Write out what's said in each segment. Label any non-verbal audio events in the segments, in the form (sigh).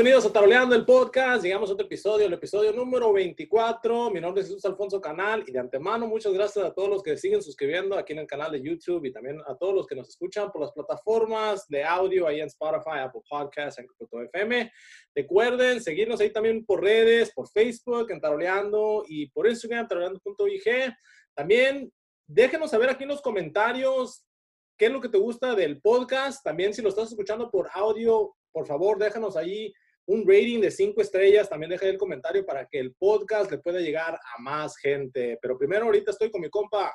bienvenidos a Taroleando el Podcast. Llegamos a otro episodio, el episodio número 24. Mi nombre es Jesús Alfonso Canal y de antemano muchas gracias a todos los que siguen suscribiendo aquí en el canal de YouTube y también a todos los que nos escuchan por las plataformas de audio ahí en Spotify, Apple Podcasts, en FM. Recuerden seguirnos ahí también por redes, por Facebook, en Taroleando y por Instagram, taroleando.ig. También déjenos saber aquí en los comentarios qué es lo que te gusta del podcast. También si lo estás escuchando por audio, por favor, déjanos ahí un rating de cinco estrellas. También deja el comentario para que el podcast le pueda llegar a más gente. Pero primero, ahorita estoy con mi compa.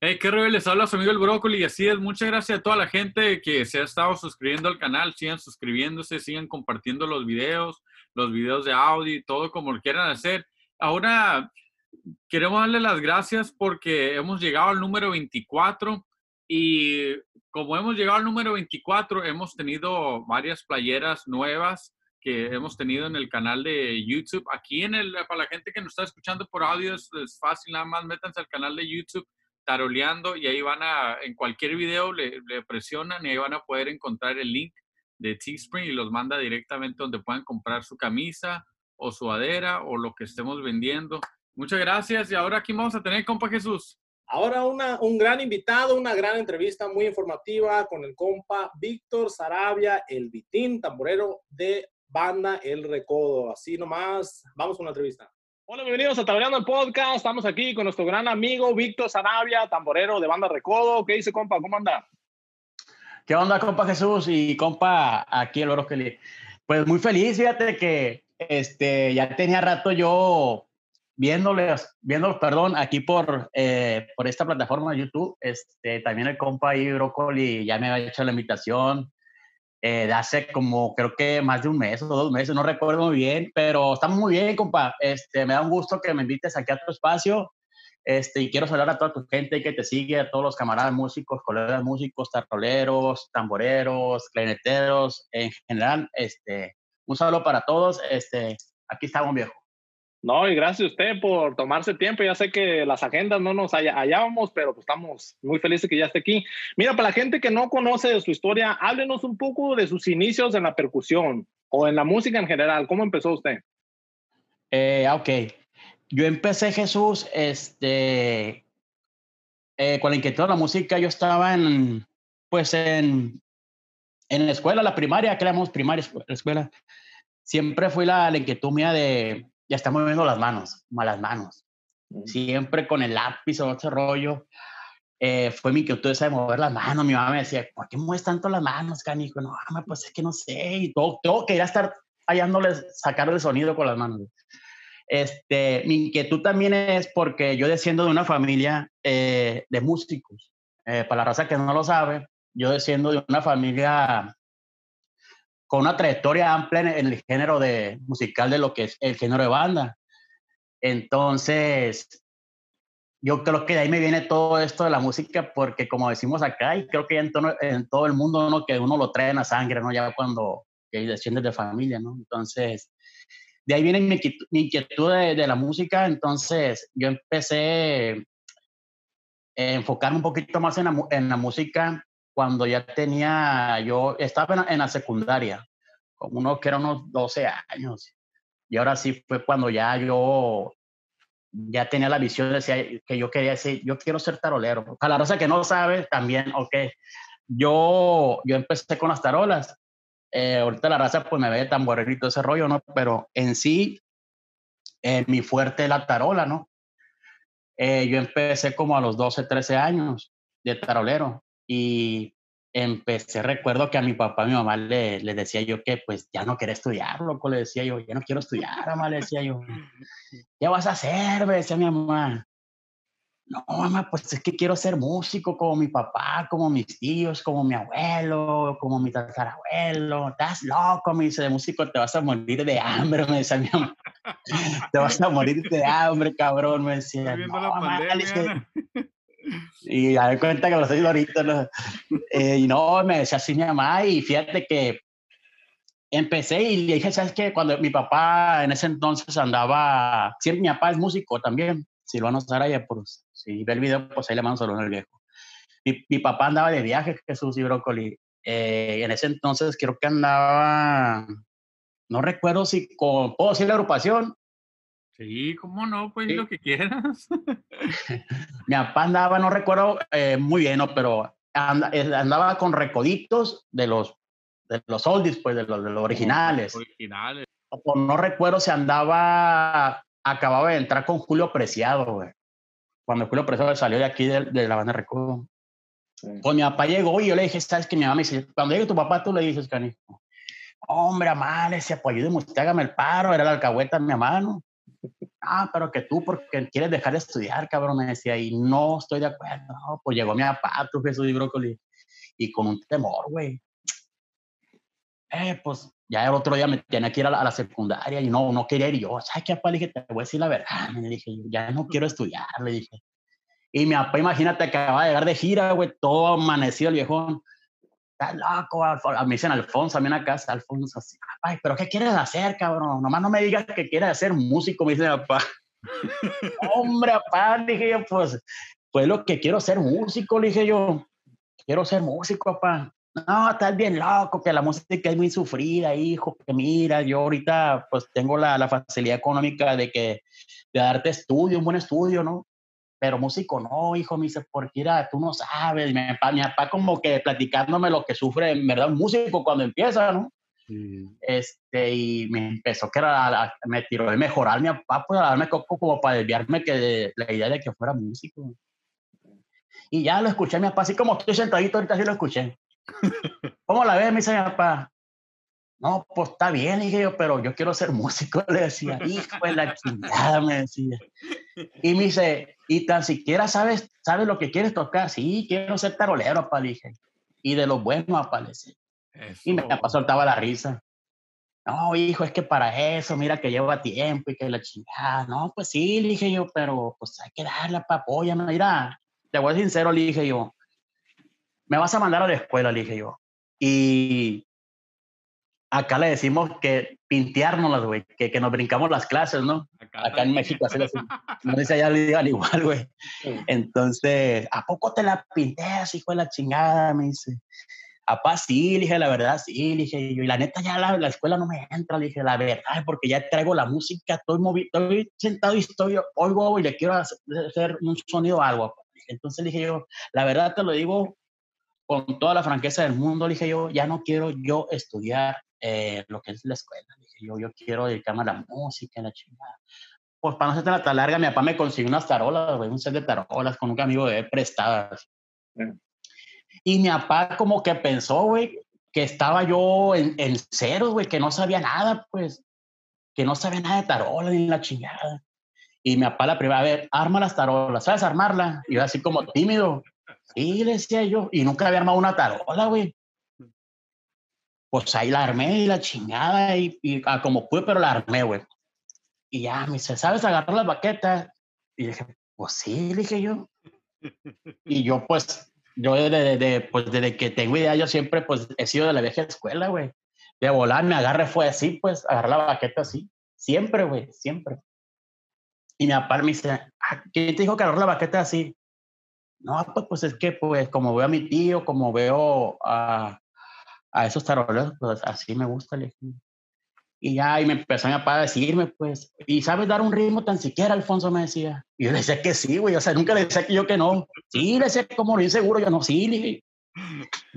Hey, qué rebelde, les habla su amigo el Brócoli. Y así es, muchas gracias a toda la gente que se ha estado suscribiendo al canal. Sigan suscribiéndose, sigan compartiendo los videos, los videos de audio todo como quieran hacer. Ahora, queremos darle las gracias porque hemos llegado al número 24 y como hemos llegado al número 24, hemos tenido varias playeras nuevas que hemos tenido en el canal de YouTube. Aquí en el, para la gente que nos está escuchando por audio es, fácil, nada más métanse al canal de YouTube taroleando y ahí van a, en cualquier video le, le presionan y ahí van a poder encontrar el link de Teespring y los manda directamente donde puedan comprar su camisa o su adera o lo que estemos vendiendo. Muchas gracias y ahora aquí vamos a tener compa Jesús. Ahora una, un gran invitado, una gran entrevista muy informativa con el compa Víctor Sarabia, el Vitín, tamborero de banda El Recodo. Así nomás, vamos con la entrevista. Hola, bienvenidos a Tablando el Podcast. Estamos aquí con nuestro gran amigo Víctor Sarabia, tamborero de banda Recodo. ¿Qué dice, compa? ¿Cómo anda? ¿Qué onda, compa Jesús? Y compa, aquí el Brócoli. Pues muy feliz, fíjate que este, ya tenía rato yo viéndoles, viéndolos, perdón, aquí por, eh, por esta plataforma de YouTube, este, también el compa ahí, Brócoli, ya me había hecho la invitación eh, de hace como, creo que más de un mes o dos meses, no recuerdo muy bien, pero estamos muy bien, compa. Este, me da un gusto que me invites aquí a tu espacio. Este, y quiero saludar a toda tu gente que te sigue, a todos los camaradas músicos, colegas músicos, taroleros, tamboreros, clarineteros, en general, este, un saludo para todos. Este, aquí estamos, viejo. No, y gracias a usted por tomarse tiempo. Ya sé que las agendas no nos hallábamos, pero pues estamos muy felices que ya esté aquí. Mira, para la gente que no conoce su historia, háblenos un poco de sus inicios en la percusión o en la música en general. ¿Cómo empezó usted? Eh, ok. Yo empecé, Jesús, este, eh, con la inquietud de la música, yo estaba en, pues en, en la escuela, la primaria, creamos primaria, la escuela. Siempre fui la, la inquietud mía de, ya está moviendo las manos, malas manos. Siempre con el lápiz o otro rollo. Eh, fue mi inquietud esa de mover las manos. Mi mamá me decía, ¿por qué mueves tanto las manos, canijo? No, mamá, pues es que no sé. Y todo, todo quería estar hallándoles, sacar el sonido con las manos. Este, mi inquietud también es porque yo desciendo de una familia eh, de músicos. Eh, para la raza que no lo sabe, yo desciendo de una familia con una trayectoria amplia en, el género de, musical de lo que es el género de banda. Entonces, yo creo que de ahí me viene todo esto de la música, porque como decimos acá, y creo que en todo, el mundo ¿no? que uno lo trae en la sangre, ¿no? Ya cuando desciende de familia, ¿no? Entonces, de ahí viene mi, inquietud de, de, la música, entonces yo empecé a enfocarme un poquito más en la música cuando ya tenía, yo estaba en, la secundaria, como uno que era unos 12 años. Y ahora sí fue cuando ya yo ya tenía la visión, decía que yo quería decir, yo quiero ser tarolero. Para la raza que no sabe, también, ok, yo, yo empecé con las tarolas. Eh, ahorita la raza pues me ve tamborero y ese rollo, ¿no? Pero en sí, eh, mi fuerte es la tarola, ¿no? Eh, yo empecé como a los 12, 13 años de tarolero y empecé, recuerdo que a mi papá y mi mamá le, le, decía yo que pues ya no quería estudiar, loco, le decía yo, ya no quiero estudiar, mamá, le decía yo, ¿qué vas a hacer? Me decía mi mamá. No, mamá, pues es que quiero ser músico como mi papá, como mis tíos, como mi abuelo, como mi tatarabuelo. Estás loco, me dice, de músico te vas a morir de hambre, me decía mi mamá. te vas a morir de hambre, cabrón, me (laughs) decía. No, mamá, y a ver cuenta que lo estoy ahorita. ¿no? Eh, y no, me decía así mi mamá y fíjate que empecé y le dije, ¿sabes qué? Cuando mi papá en ese entonces andaba, siempre mi papá es músico también, Silvano Saraya, pues si ve el video, pues ahí le mando saludos al viejo. Mi, mi, papá andaba de viaje, Jesús y Brócoli. Eh, en ese entonces creo que andaba no recuerdo si con, puedo decir la agrupación. Sí, cómo no, pues lo que quieras. (laughs) (laughs) Mi papá andaba, no recuerdo eh, muy bien, ¿no? pero eh, andaba con recoditos de los, de los oldies, pues de los, de los originales. Originales. O no recuerdo si andaba, acababa de entrar con Julio Preciado, güey. Cuando Julio Preciado salió de aquí de, de la banda Recodo. Pues mi papá llegó y yo le dije, ¿sabes que Mi mamá me dice, cuando llegue tu papá, tú le dices, canijo. Hombre, amá, le decía, pues ayúdeme usted, hágame el paro, era la alcahueta mi mano. Ah, pero que tú, porque quieres dejar de estudiar, cabrón, me decía, y no estoy de acuerdo. pues llegó mi papá, Jesús y brócoli, y con un temor, güey. Eh, pues ya el otro día me tenía que ir a la, secundaria y no, no quería ir. yo, ¿sabes qué, papá? Le dije, te voy a decir la verdad. Le dije, ya no quiero estudiar, le dije. Y mi papá, imagínate, acababa de llegar de gira, güey, todo amanecido el viejón. Está loco, a mí dicen Alfonso, a mí en la casa, Alfonso, así, ay, pero ¿qué quieres hacer, cabrón? Nomás no me digas que quieres hacer músico, me dice papá. (laughs) Hombre, papá, dije yo, pues, pues lo que quiero ser músico, le dije yo. Quiero ser músico, papá. No, estás bien loco, que la música es muy sufrida, hijo, que mira, yo ahorita pues tengo la, la facilidad económica de que de darte estudio, un buen estudio, ¿no? Pero músico no, hijo, me dice, porque era, tú no sabes, mi papá, mi papá como que platicándome lo que sufre, en verdad, un músico cuando empieza, ¿no? Este, y me empezó que era, me tiró de mejorar mi papá, pues a darme coco como para desviarme que de, la idea de que fuera músico. Y ya lo escuché mi papá, así como estoy sentadito ahorita, sí lo escuché. (laughs) ¿Cómo la ves? Me dice mi papá. No, pues está bien, dije yo, pero yo quiero ser (laughs) músico, le decía. Hijo de la chingada, me decía. Y me dice, y tan siquiera sabes, sabes lo que quieres tocar. Sí, quiero ser tarolero, papá, dije. Y de lo bueno, aparece. Y me papá soltaba la risa. No, hijo, es que para eso, mira que lleva tiempo y que la chingada. No, pues sí, le dije yo, pero pues hay que darle, papá, apóyame. Mira, te voy a ser sincero, le dije yo. Me vas a mandar a la escuela, le dije yo. Y acá le decimos que pinteárnoslas, güey, que, que nos brincamos las clases, ¿no? Acá, en México así, así. (laughs) No dice allá le digan igual, güey. Entonces, ¿a poco te la pinteas, hijo de la chingada? Me dice. Apá, sí, le dije, la verdad, sí, le dije, y la neta ya la, la, escuela no me entra, le dije, la verdad, porque ya traigo la música, estoy, movido, estoy sentado y estoy, oigo y le quiero hacer un sonido algo. Entonces le dije yo, la verdad te lo digo con toda la franqueza del mundo, le dije yo, ya no quiero yo estudiar eh, lo que es la escuela. Dije, yo, yo quiero dedicarme a la música, a la chingada. Pues para no ser tan larga, mi papá me consiguió unas tarolas, un set de tarolas con un amigo de prestadas. Y mi papá como que pensó, güey, que estaba yo en, en cero, güey, que no sabía nada, pues, que no sabía nada de tarolas ni la chingada. Y mi papá la primera vez, arma las tarolas, ¿sabes armarla? Y yo así como tímido. Le decía yo, y nunca había armado una tarola, güey pues ahí la armé y la chingada y, ah, como pude, pero la armé, güey. Y ya me dice, ¿sabes agarrar las baquetas? Y dije, pues sí, dije yo. Y yo, pues, yo desde, pues, desde que tengo idea, yo siempre, pues, he sido de la vieja escuela, güey. De volar, me agarré, fue así, pues, agarrar la baqueta así. Siempre, güey, siempre. Y mi papá me dice, ah, ¿quién te dijo que agarrar la baqueta así? No, pues, pues es que, pues, como veo a mi tío, como veo a, a esos taroleros, pues así me gusta. Y ya, y me empezó mi papá a decirme, pues, ¿y sabes dar un ritmo tan siquiera, Alfonso? Me decía. Y yo le decía que sí, güey, o sea, nunca le decía que yo que no. Sí, le decía como lo seguro, yo no, sí,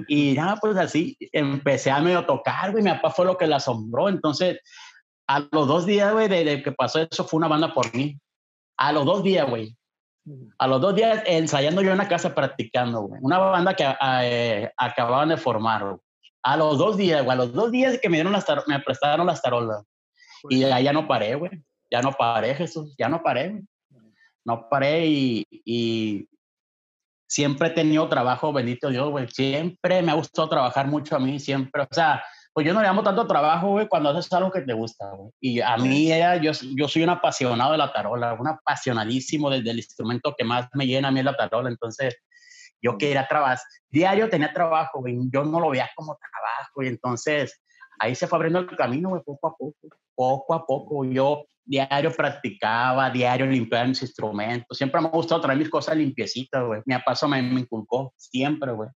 Y ya, pues así, empecé a medio tocar, güey, mi papá fue lo que le asombró. Entonces, a los dos días, güey, de, que pasó eso, fue una banda por mí. A los dos días, güey. A los dos días ensayando yo en la casa practicando, güey. Una banda que eh, acababan de formar, güey. A los dos días, güey, a los dos días que me dieron las me prestaron las tarolas. Y ya, ya no paré, güey. Ya no paré, Jesús. Ya no paré, güey. No paré y, y siempre he tenido trabajo, bendito Dios, güey. Siempre me ha gustado trabajar mucho a mí, siempre. O sea, pues yo no le llamo tanto trabajo, güey, cuando haces algo que te gusta, güey. Y a mí, ella, yo, yo soy un apasionado de la tarola, un apasionadísimo desde el instrumento que más me llena a mí es la tarola. Entonces, yo quería trabajar, diario tenía trabajo, güey, yo no lo veía como trabajo, y entonces ahí se fue abriendo el camino, güey, poco a poco, poco a poco. Yo diario practicaba, diario limpiaba mis instrumentos, siempre me ha gustado traer mis cosas limpiecitas, güey. Mi papá me, me inculcó, siempre, güey.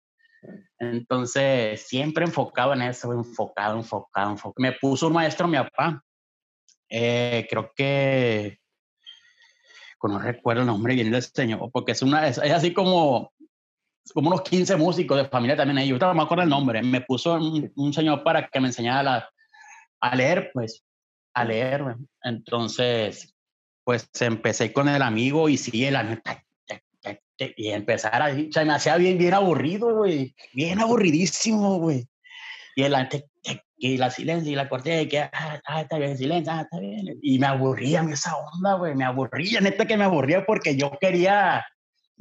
Entonces, siempre enfocado en eso, enfocado, enfocado, enfocado. Me puso un maestro, mi papá, eh, creo que, no recuerdo el nombre bien del señor, porque es, una, es, así como, como unos 15 músicos de familia también ahí, yo no me acuerdo el nombre, me puso un, señor para que me enseñara a leer, pues, a leer. Entonces, pues empecé con el amigo y sí, el amigo, y empezar a, o sea, me hacía bien, bien aburrido, güey, bien aburridísimo, güey. Y el y la silencio y la corté, que, ah, ah, está bien, silencio, ah, está bien. Y me aburría esa onda, güey, me aburría, neta que me aburría porque yo quería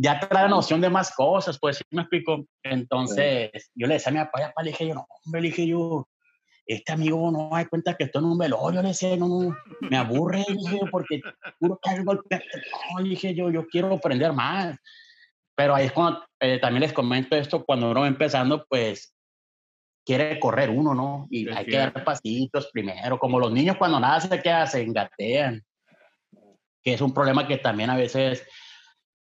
ya traer la noción de más cosas, pues, ¿sí me explico? Entonces, yo le decía a mi papá, le dije yo, no, hombre, le dije yo, este amigo no da cuenta que estoy en un velorio, le decía, no, no, me aburre, dije, porque puro que no, dije yo, yo quiero aprender más. Pero ahí es cuando eh, también les comento esto, cuando uno va empezando, pues quiere correr uno, ¿no? Y hay que dar pasitos primero, como los niños cuando nacen, ¿qué hacen? Gatean. Que es un problema que también a veces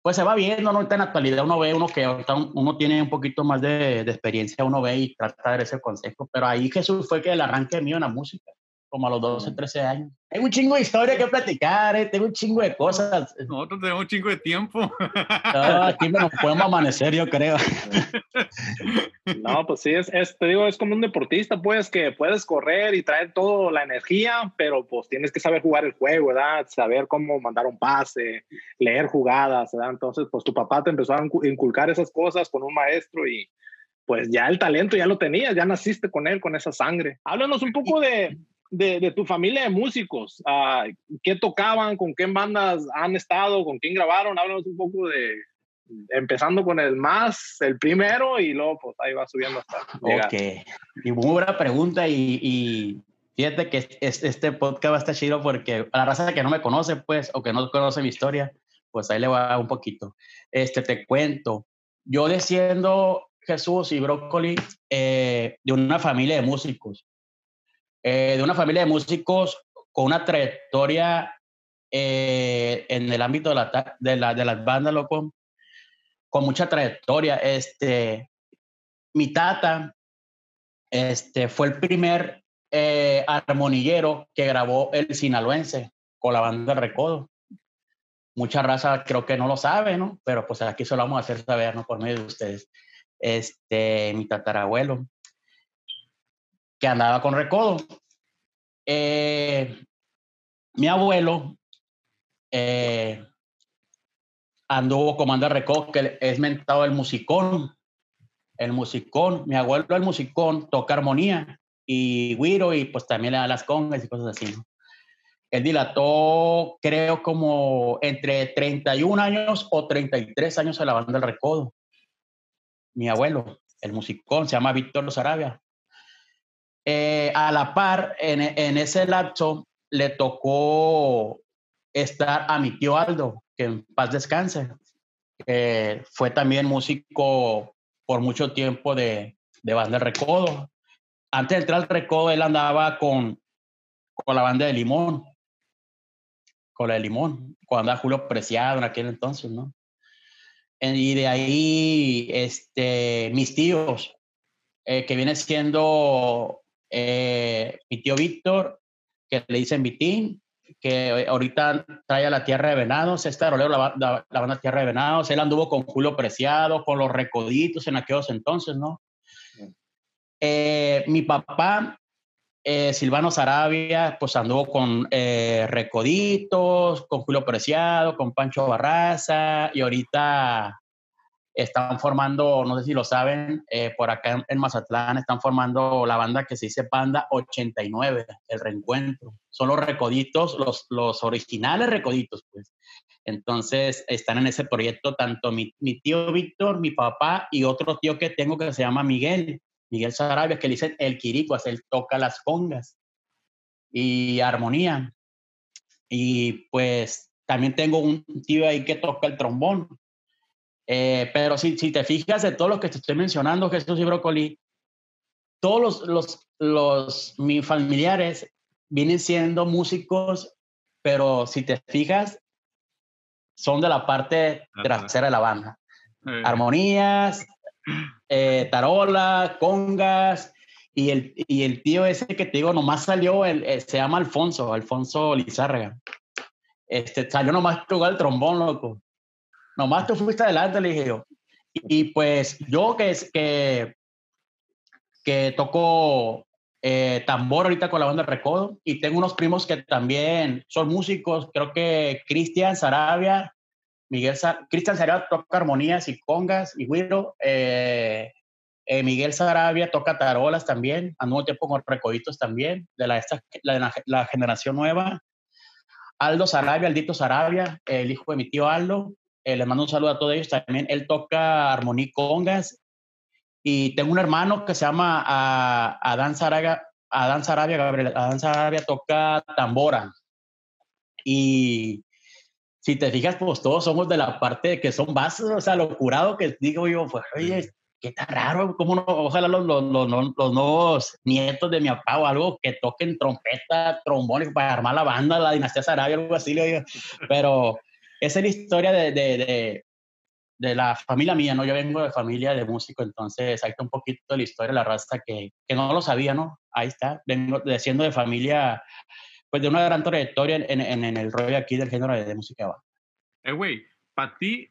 pues se va viendo, ¿no? En la actualidad uno ve, uno que uno tiene un poquito más de, de, experiencia, uno ve y trata de dar ese consejo, pero ahí Jesús fue que el arranque mío en la música como a los 12, 13 años. Tengo un chingo de historia que platicar, ¿eh? tengo un chingo de cosas. Nosotros tenemos un chingo de tiempo. No, (laughs) aquí nos podemos amanecer, yo creo. No, pues sí, es, es, te digo, es como un deportista, pues, que puedes correr y traer toda la energía, pero pues tienes que saber jugar el juego, ¿verdad? Saber cómo mandar un pase, leer jugadas, ¿verdad? Entonces, pues tu papá te empezó a inculcar esas cosas con un maestro y pues ya el talento ya lo tenías, ya naciste con él, con esa sangre. Háblanos un poco de, de, tu familia de músicos. Uh, ¿Qué tocaban? ¿Con qué bandas han estado? ¿Con quién grabaron? Háblanos un poco de, empezando con el más, el primero, y luego pues ahí va subiendo hasta Ok. Y muy buena pregunta y, y fíjate que este, podcast va a chido porque a la raza que no me conoce, pues, o que no conoce mi historia, pues ahí le va un poquito. Este, te cuento. Yo desciendo Jesús y Brócoli eh, de una familia de músicos. Eh, de una familia de músicos con una trayectoria eh, en el ámbito de, la, de, la, de, las bandas, loco, con mucha trayectoria. Este, mi tata este, fue el primer eh, armonillero que grabó el sinaloense con la banda Recodo. Mucha raza creo que no lo sabe, ¿no? Pero pues aquí solo vamos a hacer saber, ¿no? Por medio de ustedes. Este, mi tatarabuelo que andaba con recodo. Eh, mi abuelo eh, anduvo comando recodo, que es mentado el musicón. El musicón, mi abuelo el musicón toca armonía y guiro y pues también le da las congas y cosas así. Él dilató, creo, como entre 31 años o 33 años a la banda del recodo. Mi abuelo, el musicón, se llama Víctor Los Arabia. Eh, a la par, en, en, ese lapso, le tocó estar a mi tío Aldo, que en paz descanse. fue también músico por mucho tiempo de, de banda de recodo. Antes de entrar al recodo, él andaba con, con la banda de Limón, con la de Limón, cuando andaba Julio Preciado en aquel entonces, ¿no? Y de ahí, este, mis tíos, eh, que viene siendo eh, mi tío Víctor, que le dicen Vitín, que ahorita trae a la Tierra de Venados, esta roleo la, la, la, banda Tierra de Venados, él anduvo con Julio Preciado, con los Recoditos en aquellos entonces, ¿no? Eh, mi papá, eh, Silvano Sarabia, pues anduvo con Recoditos, con Julio Preciado, con Pancho Barraza, y ahorita están formando, no sé si lo saben, eh, por acá en, Mazatlán están formando la banda que se dice Banda 89, el reencuentro. Son los recoditos, los, los originales recoditos, pues. Entonces están en ese proyecto tanto mi, mi, tío Víctor, mi papá y otro tío que tengo que se llama Miguel, Miguel Sarabia, que le dicen el Quirico, él toca las congas y armonía. Y pues también tengo un tío ahí que toca el trombón eh, pero si, si te fijas de todo lo que te estoy mencionando, Jesús y Brócoli, todos los, los, los mis familiares vienen siendo músicos, pero si te fijas, son de la parte trasera de la banda. Armonías, eh, tarola, congas, y el, y el tío ese que te digo, nomás salió, el, eh, se llama Alfonso, Alfonso Lizárraga. Este, salió nomás a tocar el trombón, loco. Nomás tú fuiste adelante, le dije yo. Y, pues yo que, que, que toco eh, tambor ahorita con la banda Recodo y tengo unos primos que también son músicos, creo que Cristian Sarabia, Miguel Cristian Sarabia toca armonías y congas y güiro, eh, eh, Miguel Sarabia toca tarolas también, al mismo tiempo con recoditos también, de la, esta, la, la, generación nueva. Aldo Sarabia, Aldito Sarabia, el hijo de mi tío Aldo, eh, le mando un saludo a todos ellos también. Él toca armonía congas y tengo un hermano que se llama Adán Sarabia, Adán Sarabia, Gabriel, Adán Sarabia toca tambora. Y si te fijas, pues todos somos de la parte de que son bases, o sea, lo curado que digo yo, pues, oye, qué tan raro, cómo no, ojalá los, los, los, los, nuevos nietos de mi papá o algo que toquen trompeta, trombón para armar la banda, la dinastía Sarabia, algo así, pero esa es la historia de, de, de, de, la familia mía, ¿no? Yo vengo de familia de músico, entonces ahí está un poquito la historia de la raza que, que no lo sabía, ¿no? Ahí está, vengo de, siendo de familia, pues de una gran trayectoria en, en, en el rollo aquí del género de, música. Eh, güey, para ti,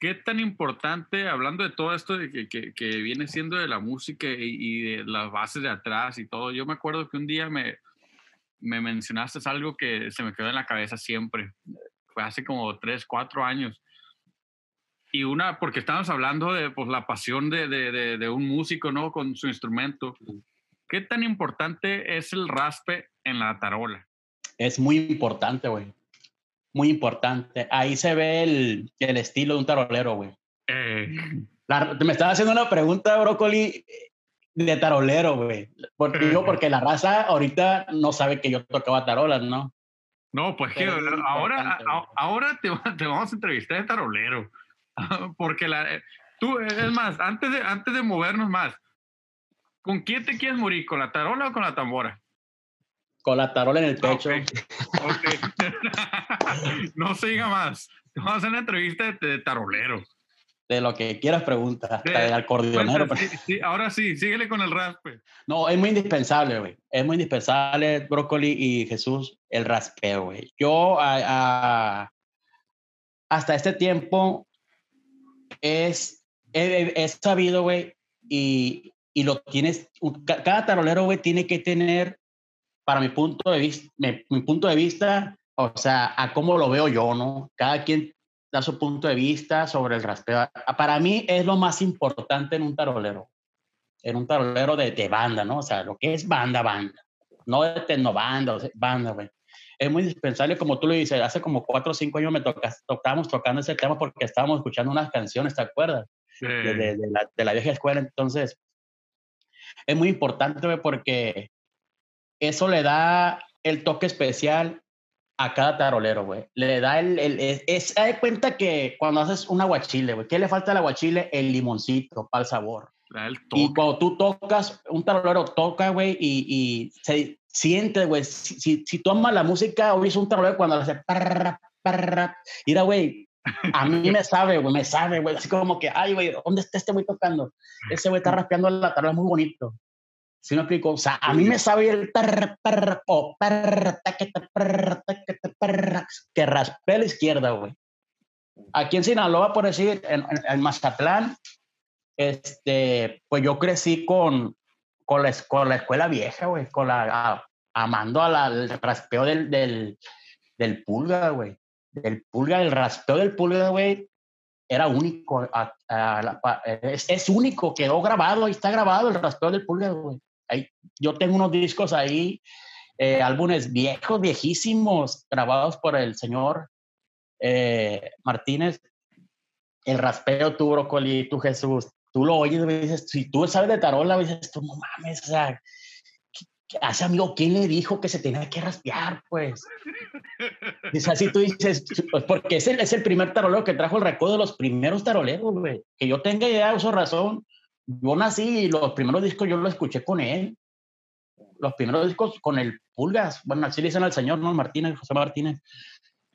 ¿Qué tan importante, hablando de todo esto de que, que, que viene siendo de la música y, y, de las bases de atrás y todo? Yo me acuerdo que un día me, me mencionaste algo que se me quedó en la cabeza siempre. Fue hace como tres, cuatro años. Y una, porque estábamos hablando de pues, la pasión de, de, de, un músico, ¿no? Con su instrumento. ¿Qué tan importante es el raspe en la tarola? Es muy importante, güey muy importante. Ahí se ve el, el estilo de un tarolero, güey. Eh. me estaba haciendo una pregunta, Brócoli, de tarolero, güey. Porque, digo, porque la raza ahorita no sabe que yo tocaba tarolas, ¿no? No, pues que ahora, ahora te, te, vamos a entrevistar de tarolero. (laughs) porque la, eh, tú, es más, antes de, antes de movernos más, ¿con quién te quieres morir? ¿Con la tarola o con la tambora? con la tarola en el pecho. (laughs) no siga más. Vamos a hacer una entrevista de, tarolero. De lo que quieras preguntar, de, de acordeonero. sí, ahora sí, síguele con el raspe. No, es muy indispensable, güey. Es muy indispensable, Brócoli y Jesús, el raspeo, güey. Yo hasta este tiempo es, he, sabido, güey, y, y lo tienes, cada tarolero, güey, tiene que tener para mi punto de vista, mi, punto de vista, o sea, a cómo lo veo yo, ¿no? Cada quien da su punto de vista sobre el raspeo. Para mí es lo más importante en un tarolero, en un tarolero de, de banda, ¿no? O sea, lo que es banda, banda, no de tecnobanda, banda, güey. Es muy indispensable, como tú lo dices, hace como cuatro o cinco años me tocas, tocábamos tocando ese tema porque estábamos escuchando unas canciones, ¿te acuerdas? De, de, la, de, la, vieja escuela, entonces es muy importante, güey, porque eso le da el toque especial a cada tarolero, güey. Le da el, el es, de cuenta que cuando haces un aguachile, güey, ¿qué le falta al aguachile? El limoncito para el sabor. Y cuando tú tocas, un tarolero toca, güey, y, y, se siente, güey, si, si, tú amas la música, oyes un tarolero cuando le hace parra, parra, mira, güey, a mí me sabe, güey, me sabe, güey, así como que, ay, güey, ¿dónde está este güey tocando? Ese güey está raspeando la tarola, es muy bonito. ¿Sí me explico? O sea, a mí me sabe el o que raspé a la izquierda, güey. Aquí en Sinaloa, por decir, en, en, Mazatlán, este, pues yo crecí con, con, la, con la escuela vieja, güey, con la, amando al raspeo del, del, del pulga, güey. Del pulga, el raspeo del pulga, güey, era único. es, es, único, quedó grabado, ahí está grabado el raspeo del pulga, güey yo tengo unos discos ahí, eh, álbumes viejos, viejísimos, grabados por el señor eh, Martínez. El raspeo, tú, Brócoli, tú, Jesús, tú lo oyes, dices, si tú sabes de tarola, dices, tú no mames, o sea, hace amigo, ¿quién le dijo que se tenía que raspear, pues? Dice así, tú dices, porque es el, es el primer tarolero que trajo el recuerdo de los primeros taroleros, güey. Que yo tenga idea, uso razón, yo nací y los primeros discos yo los escuché con él. Los primeros discos con el Pulgas. Bueno, así le dicen al señor, ¿no? Martínez, José Martínez.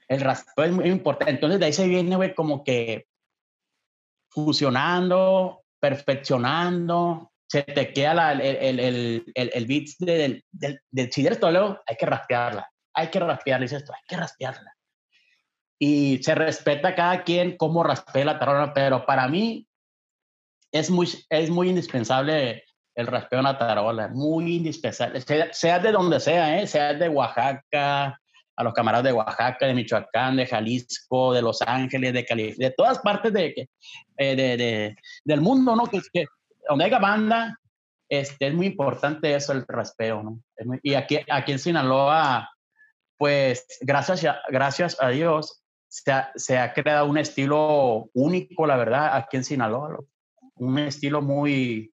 El raspeo es muy importante. Entonces de ahí se viene, güey, como que fusionando, perfeccionando, se te queda la, el, el, el, el, beat del, del, del, Toledo, hay que raspearla, hay que raspearla, hay que raspearla. Y se respeta a cada quien cómo raspea la tarola, pero para mí es muy, es muy indispensable el raspeo en la tarola, muy indispensable, sea, sea de donde sea, ¿eh? sea de Oaxaca, a los camaradas de Oaxaca, de Michoacán, de Jalisco, de Los Ángeles, de California, de todas partes de, eh, de, de, del mundo, ¿no? Que, donde haya banda, este, es muy importante eso, el raspeo, ¿no? Y aquí, aquí en Sinaloa, pues gracias a, gracias a Dios, se ha, se ha creado un estilo único, la verdad, aquí en Sinaloa, un estilo muy,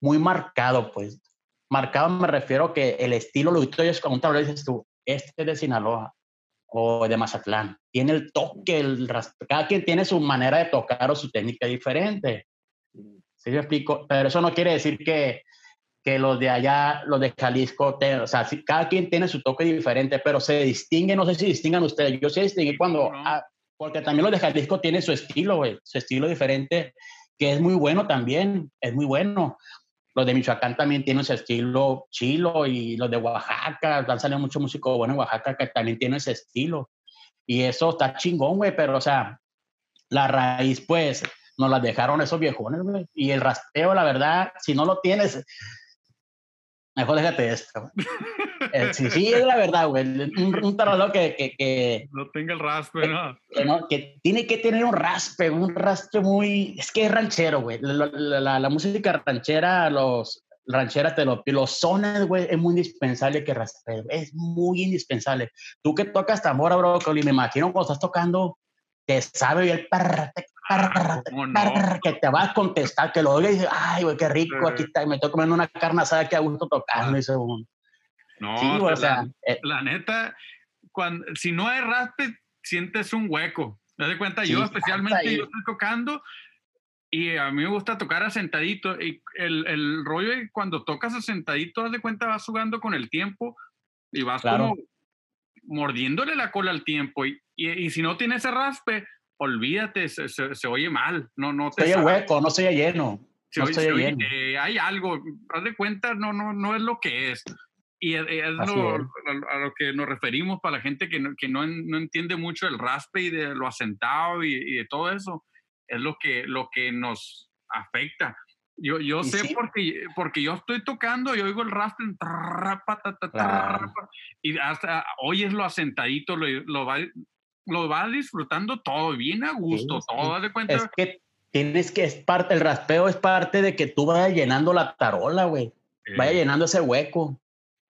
muy marcado, pues. Marcado me refiero que el estilo lo que tú como lo dices tú, este de Sinaloa o de Mazatlán. Tiene el toque, el cada quien tiene su manera de tocar o su técnica diferente. ¿Sí me explico? Pero eso no quiere decir que, que los de allá, los de Jalisco, te, o sea, si, cada quien tiene su toque diferente, pero se distingue, no sé si distingan ustedes, yo sé distinguir cuando, ah, porque también los de Jalisco tienen su estilo, güey, su estilo diferente, que es muy bueno también, es muy bueno. Los de Michoacán también tienen ese estilo chilo y los de Oaxaca, han salido mucho músico bueno en Oaxaca que también tiene ese estilo. Y eso está chingón, güey, pero o sea, la raíz, pues, nos la dejaron esos viejones, güey. Y el raspeo, la verdad, si no lo tienes, mejor déjate esto. eh, sí, sí, es la verdad, güey. Un, un tarolo que, que, que, No tenga el raspe, ¿no? Que, ¿no? que tiene que tener un raspe, un raspe muy... Es que es ranchero, güey. La, la, la, la, música ranchera, los rancheras, te lo, los sones, güey, es muy indispensable que raspe. Es muy indispensable. Tú que tocas tambora, brócoli, me imagino cuando estás tocando, te sabe el parra, Ah, no? (laughs) que te vas a contestar, que lo oiga y dices, ay, güey, qué rico, aquí está, me estoy comiendo una carne asada que a gusto tocando. Y no, sí, o sea, la, eh, la, neta, cuando, si no hay raspe, sientes un hueco. ¿Te das cuenta? Sí, yo especialmente, yo estoy tocando y a mí me gusta tocar asentadito. Y el, el rollo es cuando tocas asentadito, haz de cuenta, vas jugando con el tiempo y vas claro. como mordiéndole la cola al tiempo. Y, y, y si no tienes ese raspe, olvídate, se, se, se, oye mal, no, no te se oye hueco, no se oye lleno. Se no oye, se oye lleno. Eh, hay algo, haz de cuenta, no, no, no es lo que es. Y es, es, lo, es. A, lo que nos referimos para la gente que no, que no, no entiende mucho el raspe y de lo asentado y, y, de todo eso, es lo que, lo que nos afecta. Yo, yo sé sí? porque, porque yo estoy tocando y oigo el raspe y hasta oyes lo asentadito, lo, lo lo vas disfrutando todo, bien a gusto, sí, todo, de cuenta. Es que tienes que, es parte, el raspeo es parte de que tú vayas llenando la tarola, güey. Sí. Vaya llenando ese hueco.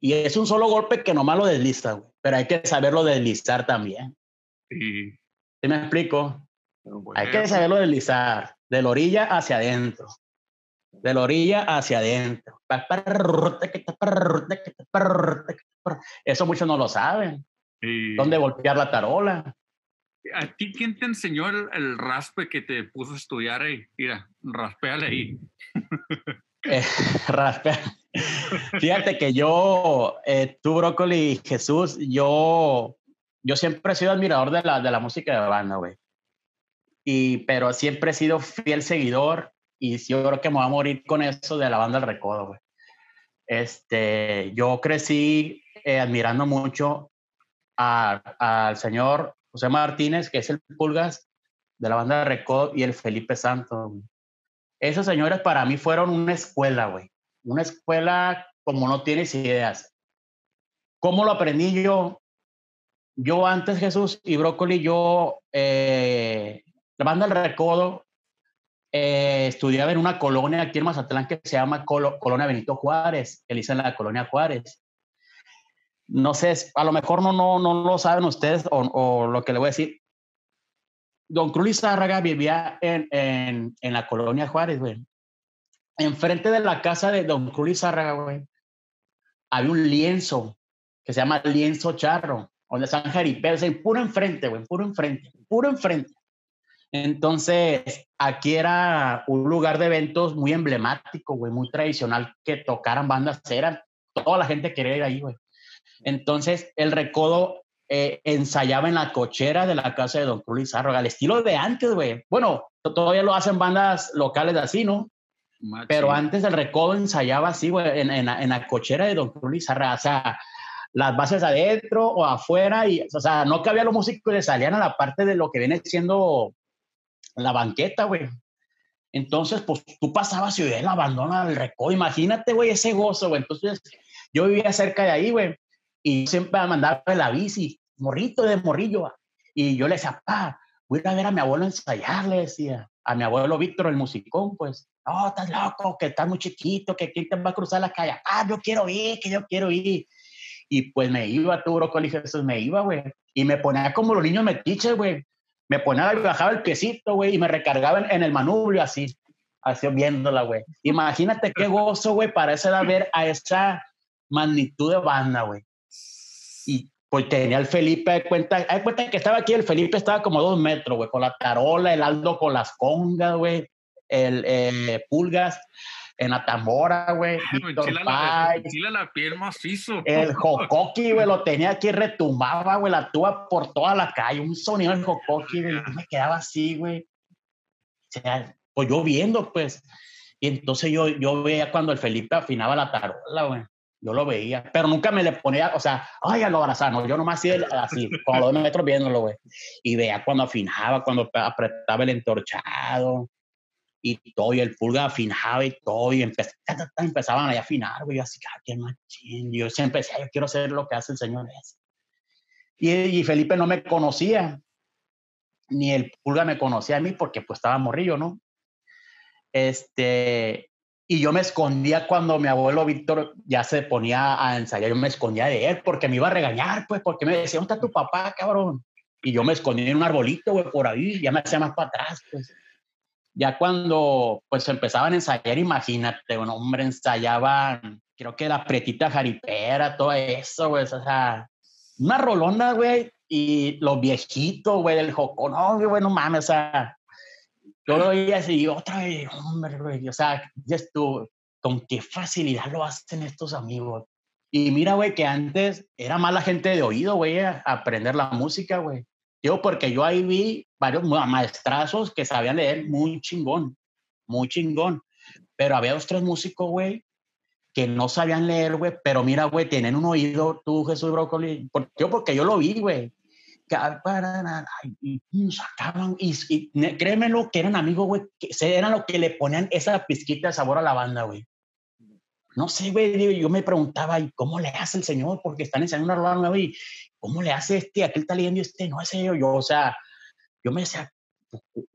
Y es un solo golpe que nomás lo desliza, güey. Pero hay que saberlo deslizar también. Sí. ¿Sí me explico? Bueno. Hay que saberlo deslizar. De la orilla hacia adentro. De la orilla hacia adentro. Eso muchos no lo saben. Sí. ¿Dónde golpear la tarola? ¿A ti quién te enseñó el, el, raspe que te puso a estudiar ahí? Mira, raspeale ahí. eh. (laughs) Fíjate que yo, eh, tú, Brócoli, Jesús, yo, yo siempre he sido admirador de la, de la música de banda, güey. Y, pero siempre he sido fiel seguidor y yo creo que me voy a morir con eso de la banda del recodo, güey. Este, yo crecí eh, admirando mucho al señor José Martínez, que es el Pulgas de la banda de Recod, y el Felipe Santos. Esos señores para mí fueron una escuela, güey. Una escuela como no tienes ideas. ¿Cómo lo aprendí yo? Yo antes, Jesús y Brócoli, yo, eh, la banda del Recodo, eh, estudiaba en una colonia aquí en Mazatlán que se llama Col Colonia Benito Juárez, que le dicen la Colonia Juárez no sé, a lo mejor no, no, no lo saben ustedes o, lo que le voy a decir. Don Cruz Lizárraga vivía en, en, en, la colonia Juárez, güey. Enfrente de la casa de Don Cruz Lizárraga, güey, había un lienzo que se llama lienzo charro, donde están jaripeos, en puro enfrente, güey, puro enfrente, puro enfrente. Entonces, aquí era un lugar de eventos muy emblemático, güey, muy tradicional, que tocaran bandas, eran, toda la gente quería ir ahí, güey. Entonces, el recodo eh, ensayaba en la cochera de la casa de Don Cruz Lizárraga, al estilo de antes, güey. Bueno, todavía lo hacen bandas locales así, ¿no? Pero antes del recodo ensayaba así, güey, en, en, en, la cochera de Don Cruz Lizarra, o sea, las bases adentro o afuera, y, o sea, no cabía los músicos que le salían a la parte de lo que viene siendo la banqueta, güey. Entonces, pues tú pasabas y el abandono del recodo, imagínate, güey, ese gozo, güey. Entonces, yo vivía cerca de ahí, güey, y siempre mandaba la bici, morrito de morrillo, y yo le decía, pa, voy a ver a mi abuelo ensayar, le decía, a mi abuelo Víctor, el musicón, pues, no, estás loco, que estás muy chiquito, que quién te va a cruzar la calle, ah, yo quiero ir, que yo quiero ir. Y pues me iba, tu brócoli Jesús, me iba, güey. Y me ponía como los niños metiches, güey. Me ponía, bajaba el piecito, güey, y me recargaba en, el manubrio así, así viéndola, güey. Imagínate qué gozo, güey, para esa edad ver a esa magnitud de banda, güey. Pues tenía el Felipe, de cuenta, hay cuenta que estaba aquí, el Felipe estaba como dos metros, güey, con la tarola, el Aldo con las congas, güey, el eh, Pulgas en la tambora, güey. La, la piel macizo. El jocoqui, güey, lo tenía aquí, retumbaba, güey, la tuba por toda la calle, un sonido del jocoqui, güey, me quedaba así, güey. O sea, pues yo viendo, pues. Y entonces yo, yo veía cuando el Felipe afinaba la tarola, güey. Yo lo veía, pero nunca me le ponía, o sea, ay, a lo abrazar, yo nomás así, así, con los dos metros viéndolo, güey. Y veía cuando afinaba, cuando apretaba el entorchado, y todo, y el pulga afinaba y todo, y empezaban a afinar, güey, así, ah, qué machín, yo siempre decía, yo quiero hacer lo que hace el Señor ese. Y, y, Felipe no me conocía, ni el pulga me conocía a mí, porque pues estaba morrillo, ¿no? Este, y yo me escondía cuando mi abuelo Víctor ya se ponía a ensayar, yo me escondía de él, porque me iba a regañar, pues, porque me decía, ¿dónde está tu papá, cabrón? Y yo me escondía en un arbolito, güey, por ahí, ya me hacía más para atrás, pues ya cuando pues empezaban a ensayar, imagínate, un hombre, ensayaban, creo que la pretita jaripera, todo eso, güey, o sea, una rolona, güey, y los viejitos, güey, del joco, no, güey, no mames, o sea, yo lo (laughs) veía así, otra vez, hombre, güey, o sea, ya estuvo, con qué facilidad lo hacen estos amigos. Y mira, güey, que antes era más la gente de oído, güey, a aprender la música, güey. Yo, porque yo ahí vi varios maestrazos que sabían leer muy chingón, muy chingón. Pero había dos, tres músicos, güey, que no sabían leer, güey, pero mira, güey, tienen un oído, tú, Jesús Brócoli, yo porque yo lo vi, güey. Y, y sacaban, y, y créeme lo que eran amigos, güey, que eran los que le ponían esa pizquita de sabor a la banda, güey. No sé, güey, yo me preguntaba, ¿y cómo le hace el señor? Porque están enseñando una rola nueva y ¿cómo le hace este? Aquel está leyendo este, no ese yo, yo, o sea, yo me decía,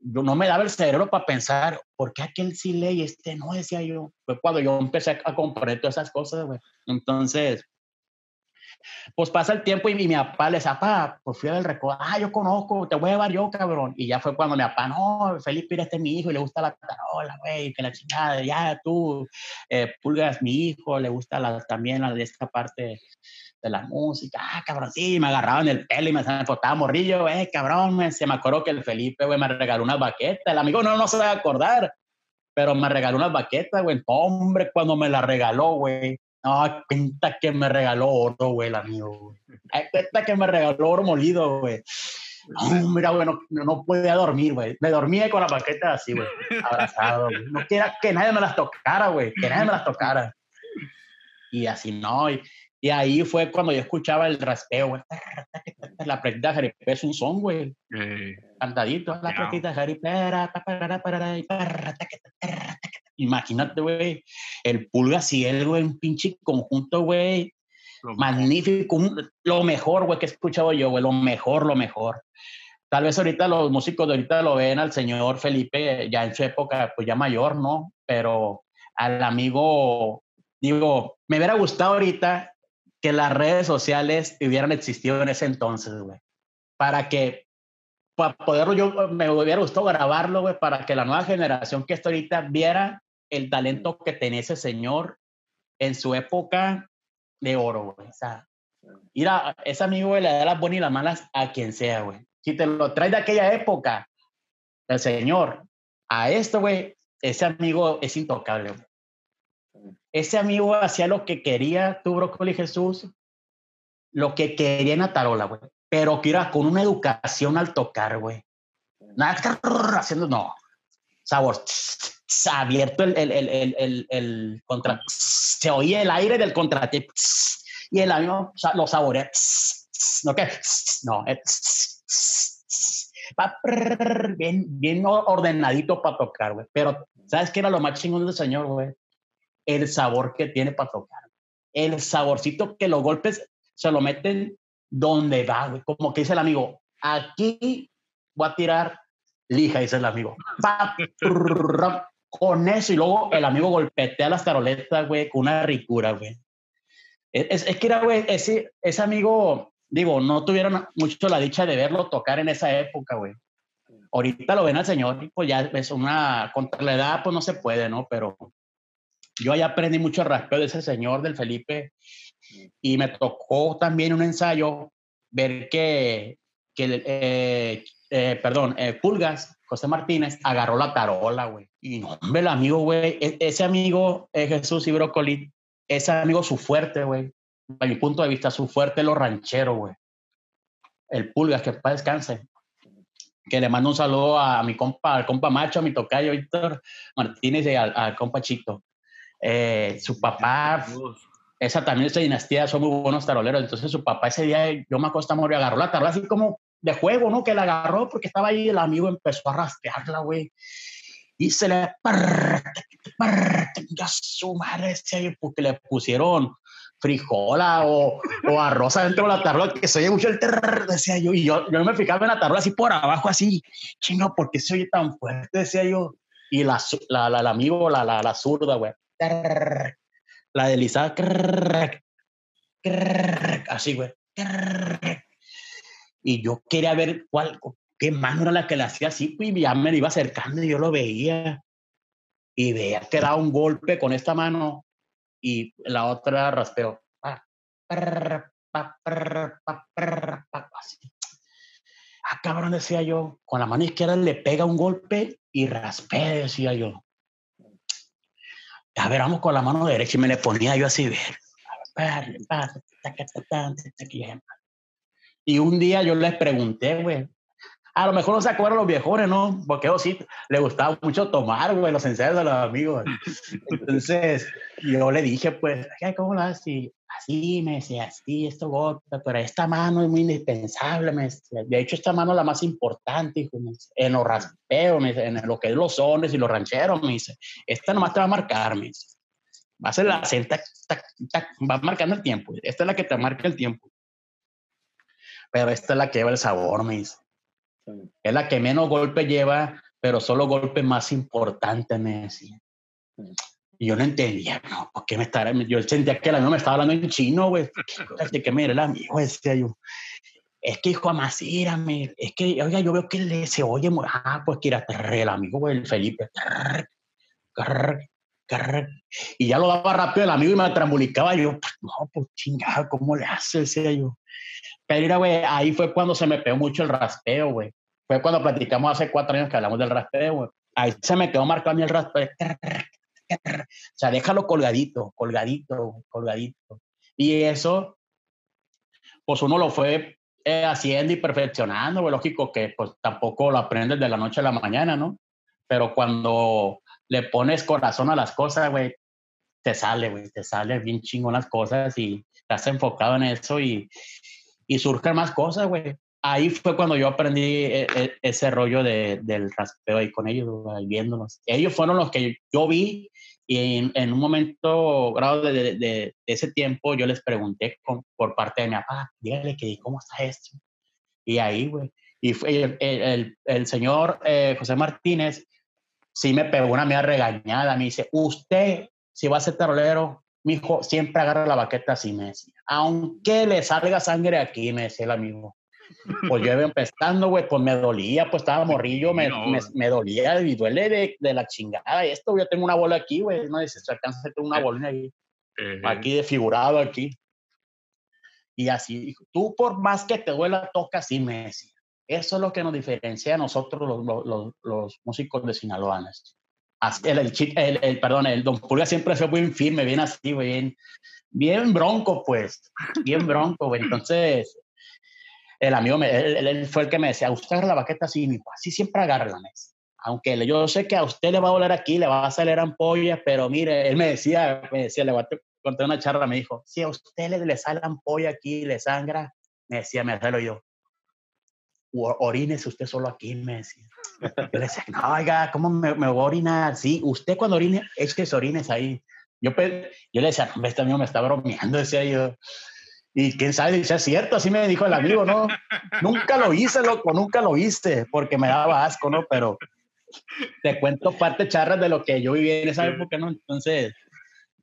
yo no me daba el cerebro para pensar, ¿por qué aquel sí lee y este no? Decía yo. Fue cuando yo empecé a comprender todas esas cosas, güey. Entonces, pues pasa el tiempo y mi, papá le dice, papá, pues fui a ver el recodo, ah, yo conozco, te voy a llevar yo, cabrón. Y ya fue cuando mi papá, no, Felipe, este es mi hijo y le gusta la tarola, güey, que la chingada, ya tú, eh, Pulgas, mi hijo, le gusta la, también la de esta parte de la música, ah, cabrón, sí, me agarraban el pelo y me decían, pues morrillo, güey, cabrón, se me acuerdo que el Felipe, güey, me regaló una baqueta, el amigo no, no se va a acordar, pero me regaló una baqueta, güey, hombre, cuando me la regaló, güey, no, cuenta que me regaló oro, güey, el amigo, güey, cuenta que me regaló oro molido, güey. No, mira, güey, no, no podía dormir, güey. Me dormía con la baqueta así, güey, abrazado, güey. No quería que nadie me las tocara, güey, que nadie me las tocara. Y así no, y, y ahí fue cuando yo escuchaba el raspeo, güey. La pretita jaripera es un son, güey. Cantadito. La pretita jaripera. Imagínate, güey. El pulga cielo, güey. Un pinche conjunto, güey. Magnífico. lo mejor, güey, que he escuchado yo, güey. Lo mejor, lo mejor. Tal vez ahorita los músicos de ahorita lo ven al señor Felipe, ya en su época, pues ya mayor, ¿no? Pero al amigo, digo, me hubiera gustado ahorita que las redes sociales hubieran existido en ese entonces, güey. Para que, para poderlo, yo me hubiera gustado grabarlo, güey, para que la nueva generación que está ahorita viera el talento que tenía ese señor en su época de oro, güey. O sea, ir a ese amigo, le da las buenas y las malas a quien sea, güey. Si te lo traes de aquella época, el señor, a esto, güey, ese amigo es intocable, güey. Ese amigo hacía lo que quería, tu brócoli Jesús, lo que quería en Atarola, güey. Pero que era con una educación al tocar, güey. Nada haciendo, no. Sabor. Abierto el, el, el, el, el contra, se oía el aire del contratiempo y el amigo lo saborea. No, que no, bien, bien ordenadito para tocar, güey. Pero, ¿sabes qué era lo más chingón del señor, güey? El sabor que tiene para tocar. El saborcito que los golpes se lo meten donde va, güey. Como que dice el amigo, aquí voy a tirar lija, dice el amigo. (laughs) con eso y luego el amigo golpetea las taroletas, güey, con una ricura, güey. Es, es, que era, güey, ese, ese amigo, digo, no tuvieron mucho la dicha de verlo tocar en esa época, güey. Ahorita lo ven al señor y pues ya es una, contra la edad pues no se puede, ¿no? Pero yo ya aprendí mucho raspeo de ese señor, del Felipe, y me tocó también un ensayo ver que, que eh, eh, perdón, eh, Pulgas, José Martínez, agarró la tarola, güey. Y no, hombre, el amigo, güey, e, ese amigo Jesús y Brócoli, ese amigo su fuerte, güey. A mi punto de vista, su fuerte es lo ranchero, güey. El Pulgas, que para descanse. Que le mando un saludo a mi compa, al compa Macho, a mi tocayo Víctor Martínez y al, compa Chito. su papá esa también, esa dinastía, son muy buenos taroleros. Entonces su papá ese día, yo me acosté a morir, agarró la tarola así como de juego, ¿no? Que la agarró porque estaba ahí el amigo empezó a rastrearla, güey. Y se le... su madre, porque le pusieron frijola o, o arroz adentro de la tarola, que se oye mucho el terror, decía yo. Y yo, yo me fijaba en la tarola así por abajo, así, chingo, ¿por qué se oye tan fuerte? Decía yo. Y la, la, la, amigo, la, la, la zurda, güey la deslizada, así, güey. Y yo quería ver cuál, qué mano era la que le hacía así, pues, y ya me iba acercando y yo lo veía. Y veía que daba un golpe con esta mano y la otra raspeo. Ah, cabrón, decía yo. Con la mano izquierda le pega un golpe y raspea, decía yo a ver, vamos con la mano derecha y me le ponía yo así, ver. Y un día yo les pregunté, güey, a lo mejor no se acuerdan los viejones, ¿no? Porque ellos sí le gustaba mucho tomar, güey, los ensayos de los amigos. Entonces, yo le dije, pues, ¿cómo lo haces? así, me decía, así, esto golpe, pero esta mano es muy indispensable, me decía. De hecho, esta mano es la más importante, hijo, en los raspeos, en lo que es los sones y los rancheros, me dice. Esta nomás te va a marcar, me dice. Va a ser la senta, va marcando el tiempo. Esta es la que te marca el tiempo. Pero esta es la que lleva el sabor, me dice. Es la que menos golpe lleva, pero solo golpe más importante, me decía. Y yo no entendía, no, ¿por qué me estaba? Yo sentía que el amigo me estaba hablando en chino, güey. ¿De qué me era el amigo? Decía yo. Es que hijo Amasírame, es que, oiga, yo veo que le, se oye muy. Ah, pues que era el amigo, güey, el Felipe. Y ya lo daba rápido el amigo y me trambulicaba. Yo, pues, no, pues chingada, ¿cómo le hace? Decía yo. Pero mira, güey, ahí fue cuando se me pegó mucho el raspeo, güey. Fue cuando platicamos hace cuatro años que hablamos del raspeo, güey. Ahí se me quedó marcado a mí el raspeo. O sea, déjalo colgadito, colgadito, colgadito. Y eso, pues uno lo fue eh, haciendo y perfeccionando, pues lógico que pues tampoco lo aprendes de la noche a la mañana, ¿no? Pero cuando le pones corazón a las cosas, güey, te sale, güey, te sale bien chingón las cosas y estás enfocado en eso y, y surgen más cosas, güey. Ahí fue cuando yo aprendí e, e, ese rollo de, del raspeo ahí con ellos, viéndolos. Ellos fueron los que yo vi y en, un momento, grado de, de, ese tiempo, yo les pregunté por parte de mi papá, dígale que cómo está esto. Y ahí, güey. Y el, el, el, señor eh, José Martínez sí me pegó una media regañada. Me dice, usted, si va a ser tarolero, mi hijo, siempre agarra la baqueta así, me decía. Aunque le salga sangre aquí, me decía el amigo. Pues yo iba empezando, güey, pues me dolía, pues estaba morrillo, me, me, dolía y duele de, de, la chingada. Y esto, yo tengo una bola aquí, güey, no dice, se alcanza a hacer una bolina ahí, aquí desfigurado aquí. Y así, dijo, tú por más que te duela, toca así, me decía. Eso es lo que nos diferencia a nosotros, los, los, los, músicos de Sinaloa. El, el, el, perdón, el Don Pulga siempre fue muy firme, bien así, bien, bien bronco, pues, bien bronco, güey. Entonces, el amigo, me, él, fue el que me decía, usted agarra la baqueta así, mi así siempre agarra la mesa. aunque yo sé que a usted le va a doler aquí, le va a salir ampollas, pero mire, él me decía, me decía, le voy a contar una charla, me dijo, si a usted le, le sale ampolla aquí, le sangra, me decía, me hacerlo yo. Orines usted solo aquí, me decía. Yo le decía, no, oiga, ¿cómo me, me voy a orinar? Sí, usted cuando orine, eche orines ahí. Yo, yo le decía, este amigo me está bromeando, decía yo. Y quién sabe si es cierto, así me dijo el amigo, ¿no? nunca lo hice, loco, nunca lo hice, porque me daba asco, ¿no? Pero te cuento parte charras de lo que yo viví en esa época, ¿no? Entonces,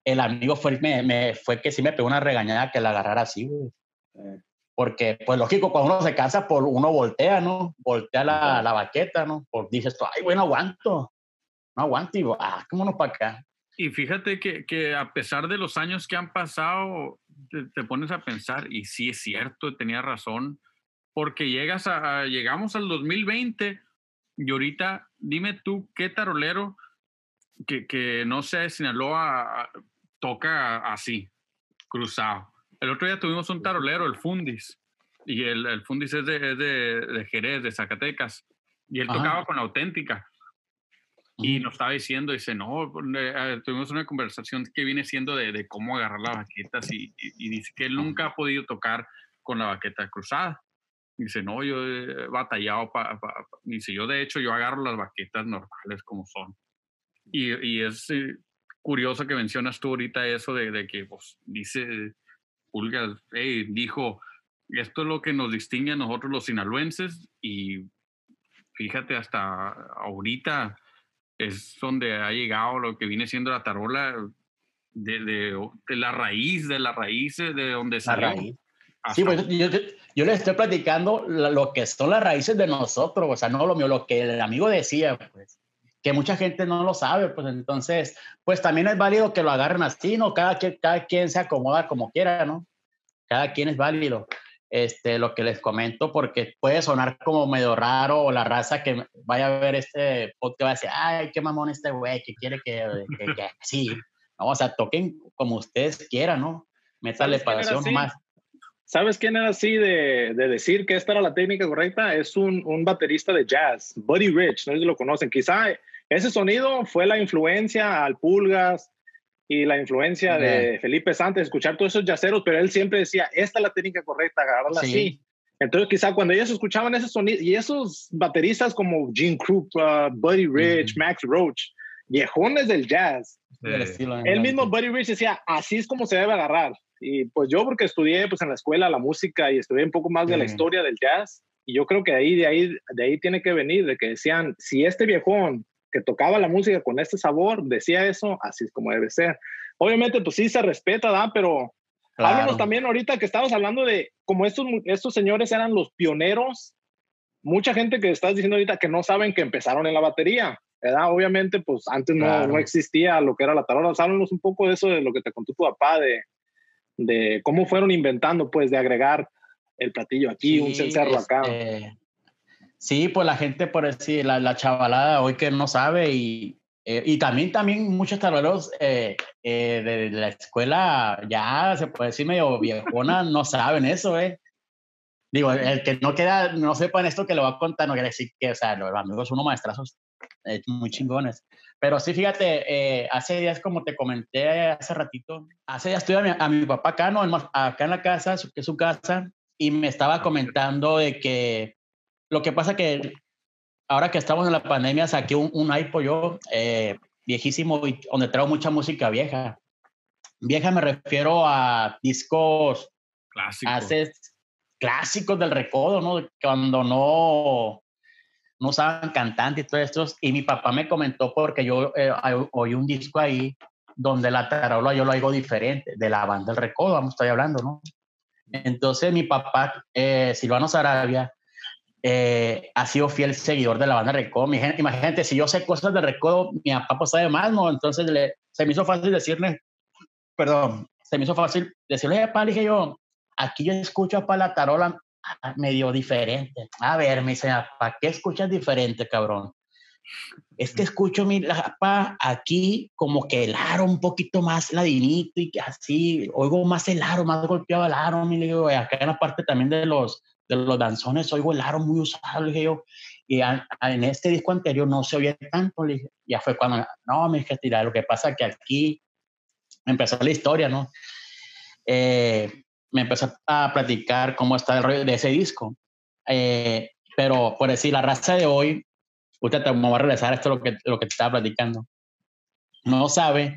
el amigo fue, me, me, fue que sí me pegó una regañada que la agarrara así, güey. Porque, pues lógico, cuando uno se cansa, por uno voltea, ¿no? Voltea la, la baqueta, ¿no? Por dices tú, ay, bueno, aguanto. No aguanto. Y ah, ¿cómo no para acá? Y fíjate que, que, a pesar de los años que han pasado, te, pones a pensar, y sí es cierto, tenía razón, porque llegas a, llegamos al 2020 y ahorita dime tú qué tarolero que, que no sé, Sinaloa toca así, cruzado. El otro día tuvimos un tarolero, el Fundis, y el, el Fundis es, de, de, Jerez, de Zacatecas, y él tocaba con la auténtica. Y nos estaba diciendo, dice, no, eh, tuvimos una conversación que viene siendo de, de cómo agarrar las baquetas y, y, dice que él nunca ha podido tocar con la baqueta cruzada. Dice, no, yo he batallado, pa, dice, yo de hecho yo agarro las baquetas normales como son. Y, y es eh, curioso que mencionas tú ahorita eso de, de que, pues, dice, Pulgas, dijo, esto es lo que nos distingue a nosotros los sinaloenses y fíjate, hasta ahorita es donde ha llegado lo que viene siendo la tarola de, de, de la raíz, de las raíces, de donde salió. Sí, pues yo, yo, le estoy platicando lo, que son las raíces de nosotros, o sea, no lo mío, lo que el amigo decía, pues, que mucha gente no lo sabe, pues entonces, pues también es válido que lo agarren así, ¿no? Cada, cada quien se acomoda como quiera, ¿no? Cada quien es válido este, lo que les comento, porque puede sonar como medio raro o la raza que vaya a ver este podcast va a decir, ay, qué mamón este güey, que quiere que, que, sí. No, o sea, toquen como ustedes quieran, ¿no? Métale pasión más. ¿Sabes quién era así de, de, decir que esta era la técnica correcta? Es un, un baterista de jazz, Buddy Rich, no sé si lo conocen. Quizá ese sonido fue la influencia al Pulgas, y la influencia de Felipe Santos, escuchar todos esos yaceros, pero él siempre decía, esta es la técnica correcta, agarrarla así. Entonces, quizá cuando ellos escuchaban ese sonido, y esos bateristas como Gene Krupa, Buddy Rich, Max Roach, viejones del jazz, el mismo Buddy Rich decía, así es como se debe agarrar. Y pues yo, porque estudié pues en la escuela la música y estudié un poco más de la historia del jazz, y yo creo que ahí, de ahí, de ahí tiene que venir, de que decían, si este viejón que tocaba la música con este sabor, decía eso, así es como debe ser. Obviamente, pues sí se respeta, ¿da? Pero claro. también ahorita que estamos hablando de como estos, estos señores eran los pioneros, mucha gente que estás diciendo ahorita que no saben que empezaron en la batería, ¿verdad? Obviamente, pues antes no, no, existía lo que era la tarola. Háblanos un poco de eso, de lo que te contó tu papá, de, de cómo fueron inventando, pues, de agregar el platillo aquí, un cencerro acá. Este, Sí, pues la gente, por decir, la, la chavalada hoy que no sabe y, eh, y también, también muchos taroleros eh, eh, de la escuela ya se puede decir medio viejona (laughs) no saben eso, ¿eh? Digo, el que no queda, no sepan esto que lo va a contar, no quiere decir que, o sea, los amigos son unos maestrazos muy chingones. Pero sí, fíjate, hace días, como te comenté hace ratito, hace días estuve a mi, a mi papá acá, ¿no? acá en la casa, que es su casa, y me estaba comentando de que lo que pasa que ahora que estamos en la pandemia saqué un, un iPod yo eh, viejísimo y donde traigo mucha música vieja. Vieja me refiero a discos clásicos, clásicos del recodo, ¿no? Cuando no no usaban cantante y todo esto. Y mi papá me comentó porque yo eh, oí un disco ahí donde la tarola yo lo hago diferente, de la banda del recodo, vamos, estoy hablando, ¿no? Entonces mi papá, eh, Silvano Sarabia, eh, ha sido fiel seguidor de la banda Recodo. Imagínate, si yo sé cosas de Recodo, mi papá pues sabe más, ¿no? Entonces se me hizo fácil decirle, perdón, se me hizo fácil decirle, papá, dije yo, aquí yo escucho a la tarola medio diferente. A ver, me dice, ¿para qué escuchas diferente, cabrón? Es que escucho mi pa aquí como que el aro un poquito más ladinito y así, oigo más el aro, más golpeado el aro, mi digo, acá en la parte también de los, de los danzones oigo el aro muy usado, dije yo, y en este disco anterior no se oye tanto. ya fue cuando, no, me dije, tira, lo que pasa que aquí empezó la historia, ¿no? Eh, me empezó a platicar cómo está el rollo de ese disco. Eh, pero por decir, la raza de hoy, usted te va a regresar a esto lo que, lo que te estaba platicando, no sabe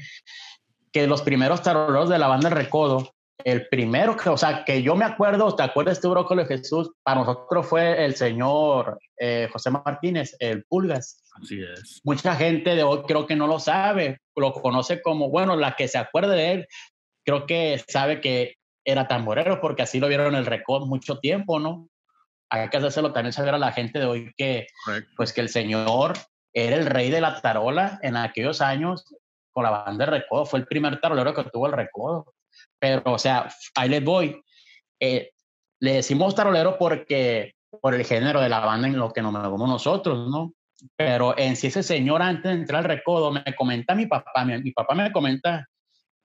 que los primeros taroleros de la banda El Recodo el primero que, o sea, que yo me acuerdo, ¿te acuerdas tú, Brócoli Jesús? Para nosotros fue el señor eh, José Martínez, el Pulgas. Así es. Mucha gente de hoy creo que no lo sabe, lo conoce como, bueno, la que se acuerde de él, creo que sabe que era tamborero porque así lo vieron en el récord mucho tiempo, ¿no? Hay que hacérselo también saber a la gente de hoy que, pues que el señor era el rey de la tarola en aquellos años con la banda de recodo, fue el primer tarolero que tuvo el recodo. Pero, o sea, ahí les voy. Eh, le decimos tarolero porque por el género de la banda en lo que nos movemos nosotros, ¿no? Pero en sí ese señor antes de entrar al recodo me comenta mi papá, mi, papá me comenta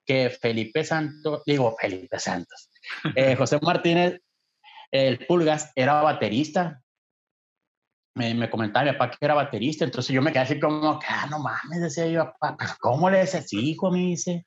que Felipe Santos, digo Felipe Santos, eh, (laughs) José Martínez, el Pulgas, era baterista. Me, me, comentaba mi papá que era baterista, entonces yo me quedé así como, ah, no mames, decía yo, papá, ¿cómo le dices hijo? Me dice,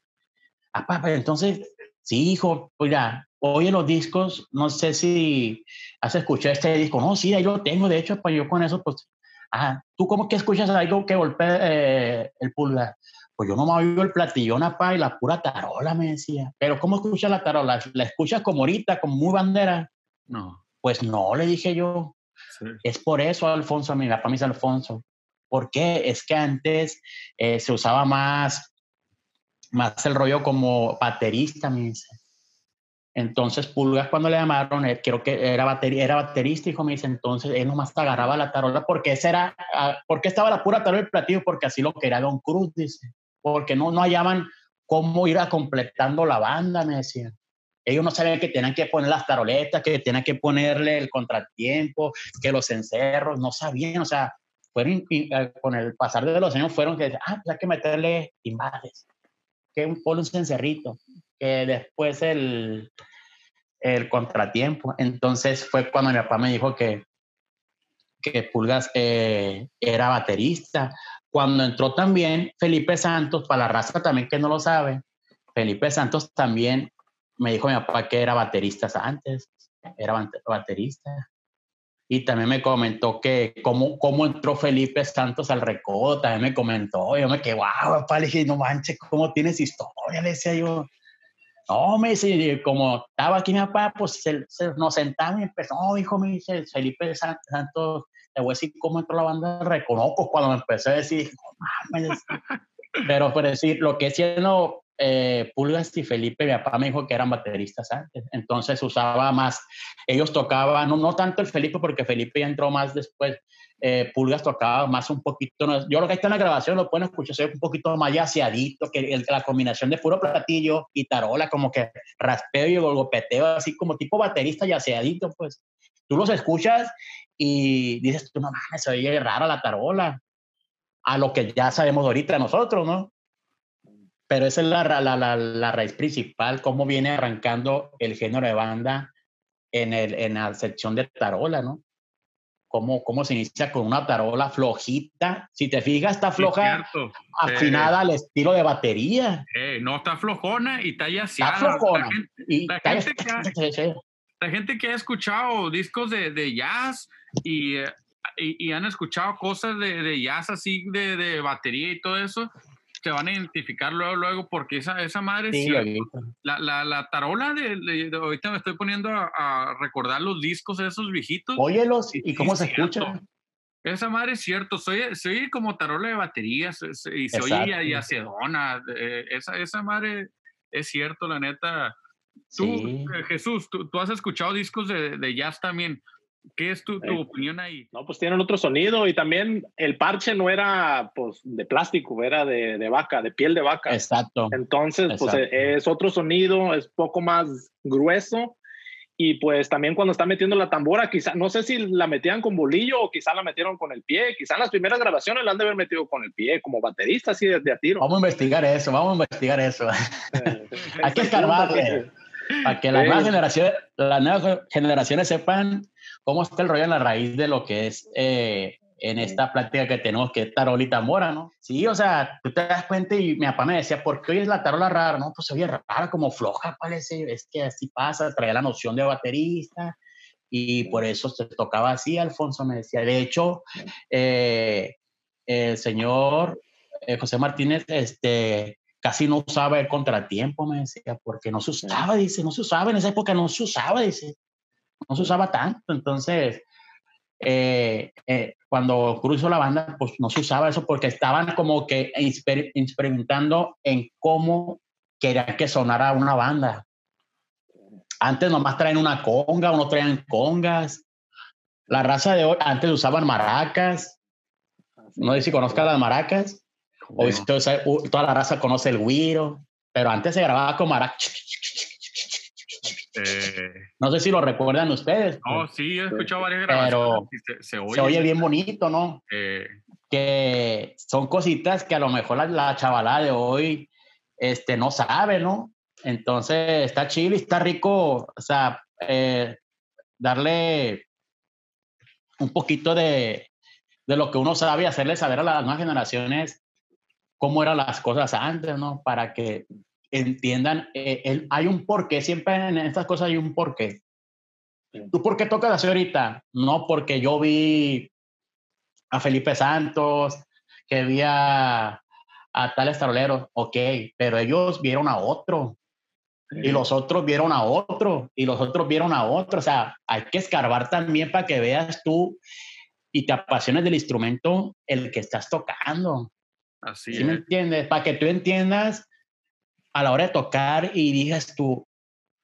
ah, papá, entonces Sí, hijo, oiga, oye los discos, no sé si has escuchado este disco. No, sí, ahí lo tengo, de hecho, pues yo con eso, pues, ah, ¿tú cómo que escuchas algo que golpea eh, el pulgar? Pues yo no me oigo el platillón, apa, y la pura tarola, me decía. Pero ¿cómo escuchas la tarola? ¿La escuchas como ahorita, como muy bandera? No. Pues no, le dije yo. Es por eso, Alfonso, mi papá me dice Alfonso. ¿Por qué? Es que antes eh, se usaba más más el rollo como baterista, me dice. Entonces, Pulgas, cuando le llamaron, él, creo que era, batería, era baterista, hijo, me dice, entonces él nomás agarraba la tarola, porque esa era, ah, porque estaba la pura tarola del platillo, porque así lo quería Don Cruz, dice, porque no, no hallaban cómo ir a completando la banda, me decían. Ellos no sabían que tenían que poner las taroletas, que tenían que ponerle el contratiempo, que los encerros, no sabían, o sea, fueron, eh, con el pasar de los años fueron que, ah, pues hay que meterle timbales, que un, un cencerrito, que después el, el contratiempo. Entonces fue cuando mi papá me dijo que, que Pulgas eh, era baterista. Cuando entró también Felipe Santos, para la raza también que no lo sabe, Felipe Santos también me dijo mi papá que era baterista antes, era baterista. Y también me comentó que cómo, cómo entró Felipe Santos al recodo, también me comentó, yo me quedé, wow, papá, le dije, no manches, ¿cómo tienes historia? Le decía yo, no, me dice, como estaba aquí mi papá, pues se, nos sentamos y empezó, no, hijo, me dice, Felipe Santos, te voy a decir cómo entró la banda, reconozco cuando me empecé a decir, no mames, pero por decir, lo que siendo eh, Pulgas y Felipe, mi papá me dijo que eran bateristas antes, entonces usaba más, ellos tocaban, no, no tanto el Felipe, porque Felipe ya entró más después, eh, Pulgas tocaba más un poquito, yo lo que está en la grabación lo pueden escuchar un poquito más yaceadito, que la combinación de puro platillo y tarola, como que raspeo y golpeteo, así como tipo baterista yaceadito, pues tú los escuchas y dices, tú no mames, se oye rara la tarola, a lo que ya sabemos ahorita nosotros, ¿no? Pero esa es la, la, la, la, raíz principal, cómo viene arrancando el género de banda en, el, en la sección de tarola, ¿no? Cómo, cómo se inicia con una tarola flojita. Si te fijas, está floja, afinada al estilo de batería. Eh, no, está flojona y está ya Está flojona. La gente, que ha, la gente que ha escuchado discos de, de jazz y, y, y, han escuchado cosas de, de jazz así, de, de batería y todo eso, te van a identificar luego, luego, porque esa, esa madre sí, la, la, la, tarola de, ahorita me estoy poniendo a, recordar los discos de esos viejitos. Óyelos y, cómo se escucha. Esa madre es cierto, soy, soy como tarola de baterías y se oye y acedona. Esa, esa madre es cierto, la neta. Tú, eh, Jesús, tú, tú, has escuchado discos de, de jazz también. ¿Qué es tu, tu, opinión ahí? No, pues tienen otro sonido y también el parche no era pues de plástico, era de, de vaca, de piel de vaca. Exacto. Entonces, pues es otro sonido, es poco más grueso y pues también cuando está metiendo la tambora, quizá, no sé si la metían con bolillo o quizá la metieron con el pie, quizá en las primeras grabaciones la han de haber metido con el pie, como baterista, así desde a tiro. Vamos a investigar eso, vamos a investigar eso. (laughs) Hay que escarbarle. Para que las nuevas, generaciones, las nuevas generaciones sepan cómo está el rollo en la raíz de lo que es eh, en esta plática que tenemos que es tarolita mora, ¿no? Sí, o sea, tú te das cuenta y mi papá me decía, ¿por qué hoy es la tarola rara? No, pues oye, rara, como floja, parece, es que así pasa, traía la noción de baterista y por eso se tocaba así, Alfonso me decía. De hecho, eh, el señor eh, José Martínez, este, casi no usaba el contratiempo, me decía, porque no se usaba, dice, no se usaba, en esa época no se usaba, dice, no se usaba tanto, entonces eh, eh, cuando cruzó la banda, pues no se usaba eso porque estaban como que experimentando en cómo querían que sonara una banda. Antes nomás traen una conga, uno traían congas. La raza de hoy, antes usaban maracas. No sé si conozcas las maracas. Hoy toda la raza conoce el güiro. Pero antes se grababa con maracas eh, no sé si lo recuerdan ustedes. No, sí, he escuchado varias grabaciones. Pero se, oye, bien bonito, ¿no? Eh, que son cositas que a lo mejor la, la chavalada de hoy este, no sabe, ¿no? Entonces está chido y está rico, o sea, eh, darle un poquito de, de lo que uno sabe y hacerle saber a las nuevas generaciones cómo eran las cosas antes, ¿no? Para que entiendan, eh, hay un porqué, siempre en estas cosas hay un porqué. ¿Tú por qué tocas así ahorita? No, porque yo vi a Felipe Santos, que vi a, a tales taroleros, ok, pero ellos vieron a otro, y los otros vieron a otro, y los otros vieron a otro, o sea, hay que escarbar también para que veas tú y te apasiones del instrumento el que estás tocando. Así ¿Sí me entiendes? Para que tú entiendas a la hora de tocar y digas tú,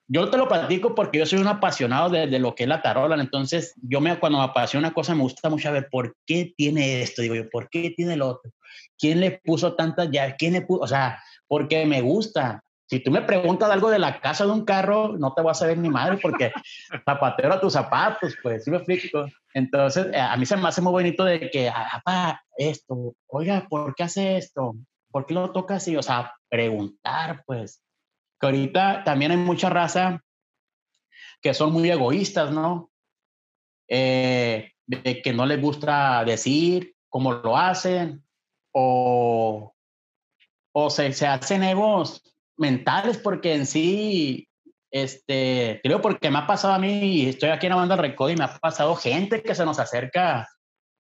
yo te lo platico porque yo soy un apasionado de, de, lo que es la tarola, entonces yo me, cuando me apasiona una cosa me gusta mucho ver por qué tiene esto, digo yo, por qué tiene lo otro, quién le puso tantas llaves, quién le puso, o sea, porque me gusta. Si tú me preguntas algo de la casa de un carro, no te voy a saber ni madre porque (laughs) zapatero a tus zapatos, pues, ¿sí me explico? Entonces, eh, a mí se me hace muy bonito de que, papá, esto, oiga, ¿por qué hace esto? ¿Por qué lo toca así? O sea, preguntar, pues. Que ahorita también hay mucha raza que son muy egoístas, ¿no? Eh, de que no les gusta decir cómo lo hacen o, o se, se hacen egos mentales porque en sí, este, creo porque me ha pasado a mí y estoy aquí en la banda Recodo y me ha pasado gente que se nos acerca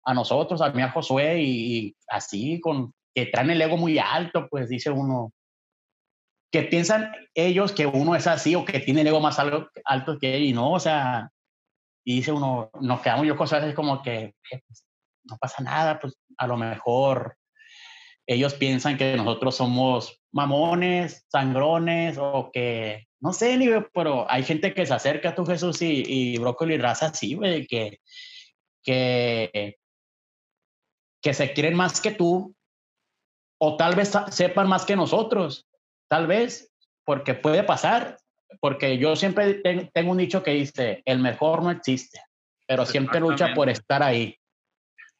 a nosotros, a mí, a Josué y así con, que traen el ego muy alto, pues dice uno, que piensan ellos que uno es así o que tiene el ego más alto, que él y no, o sea, y dice uno, nos quedamos yo cosas como que eh, pues, no pasa nada, pues a lo mejor ellos piensan que nosotros somos mamones, sangrones o que, no sé, pero hay gente que se acerca a tu Jesús y, y brócoli raza así, güey, que, que, que se quieren más que tú o tal vez sepan más que nosotros, tal vez, porque puede pasar, porque yo siempre tengo un dicho que dice, el mejor no existe, pero siempre lucha por estar ahí.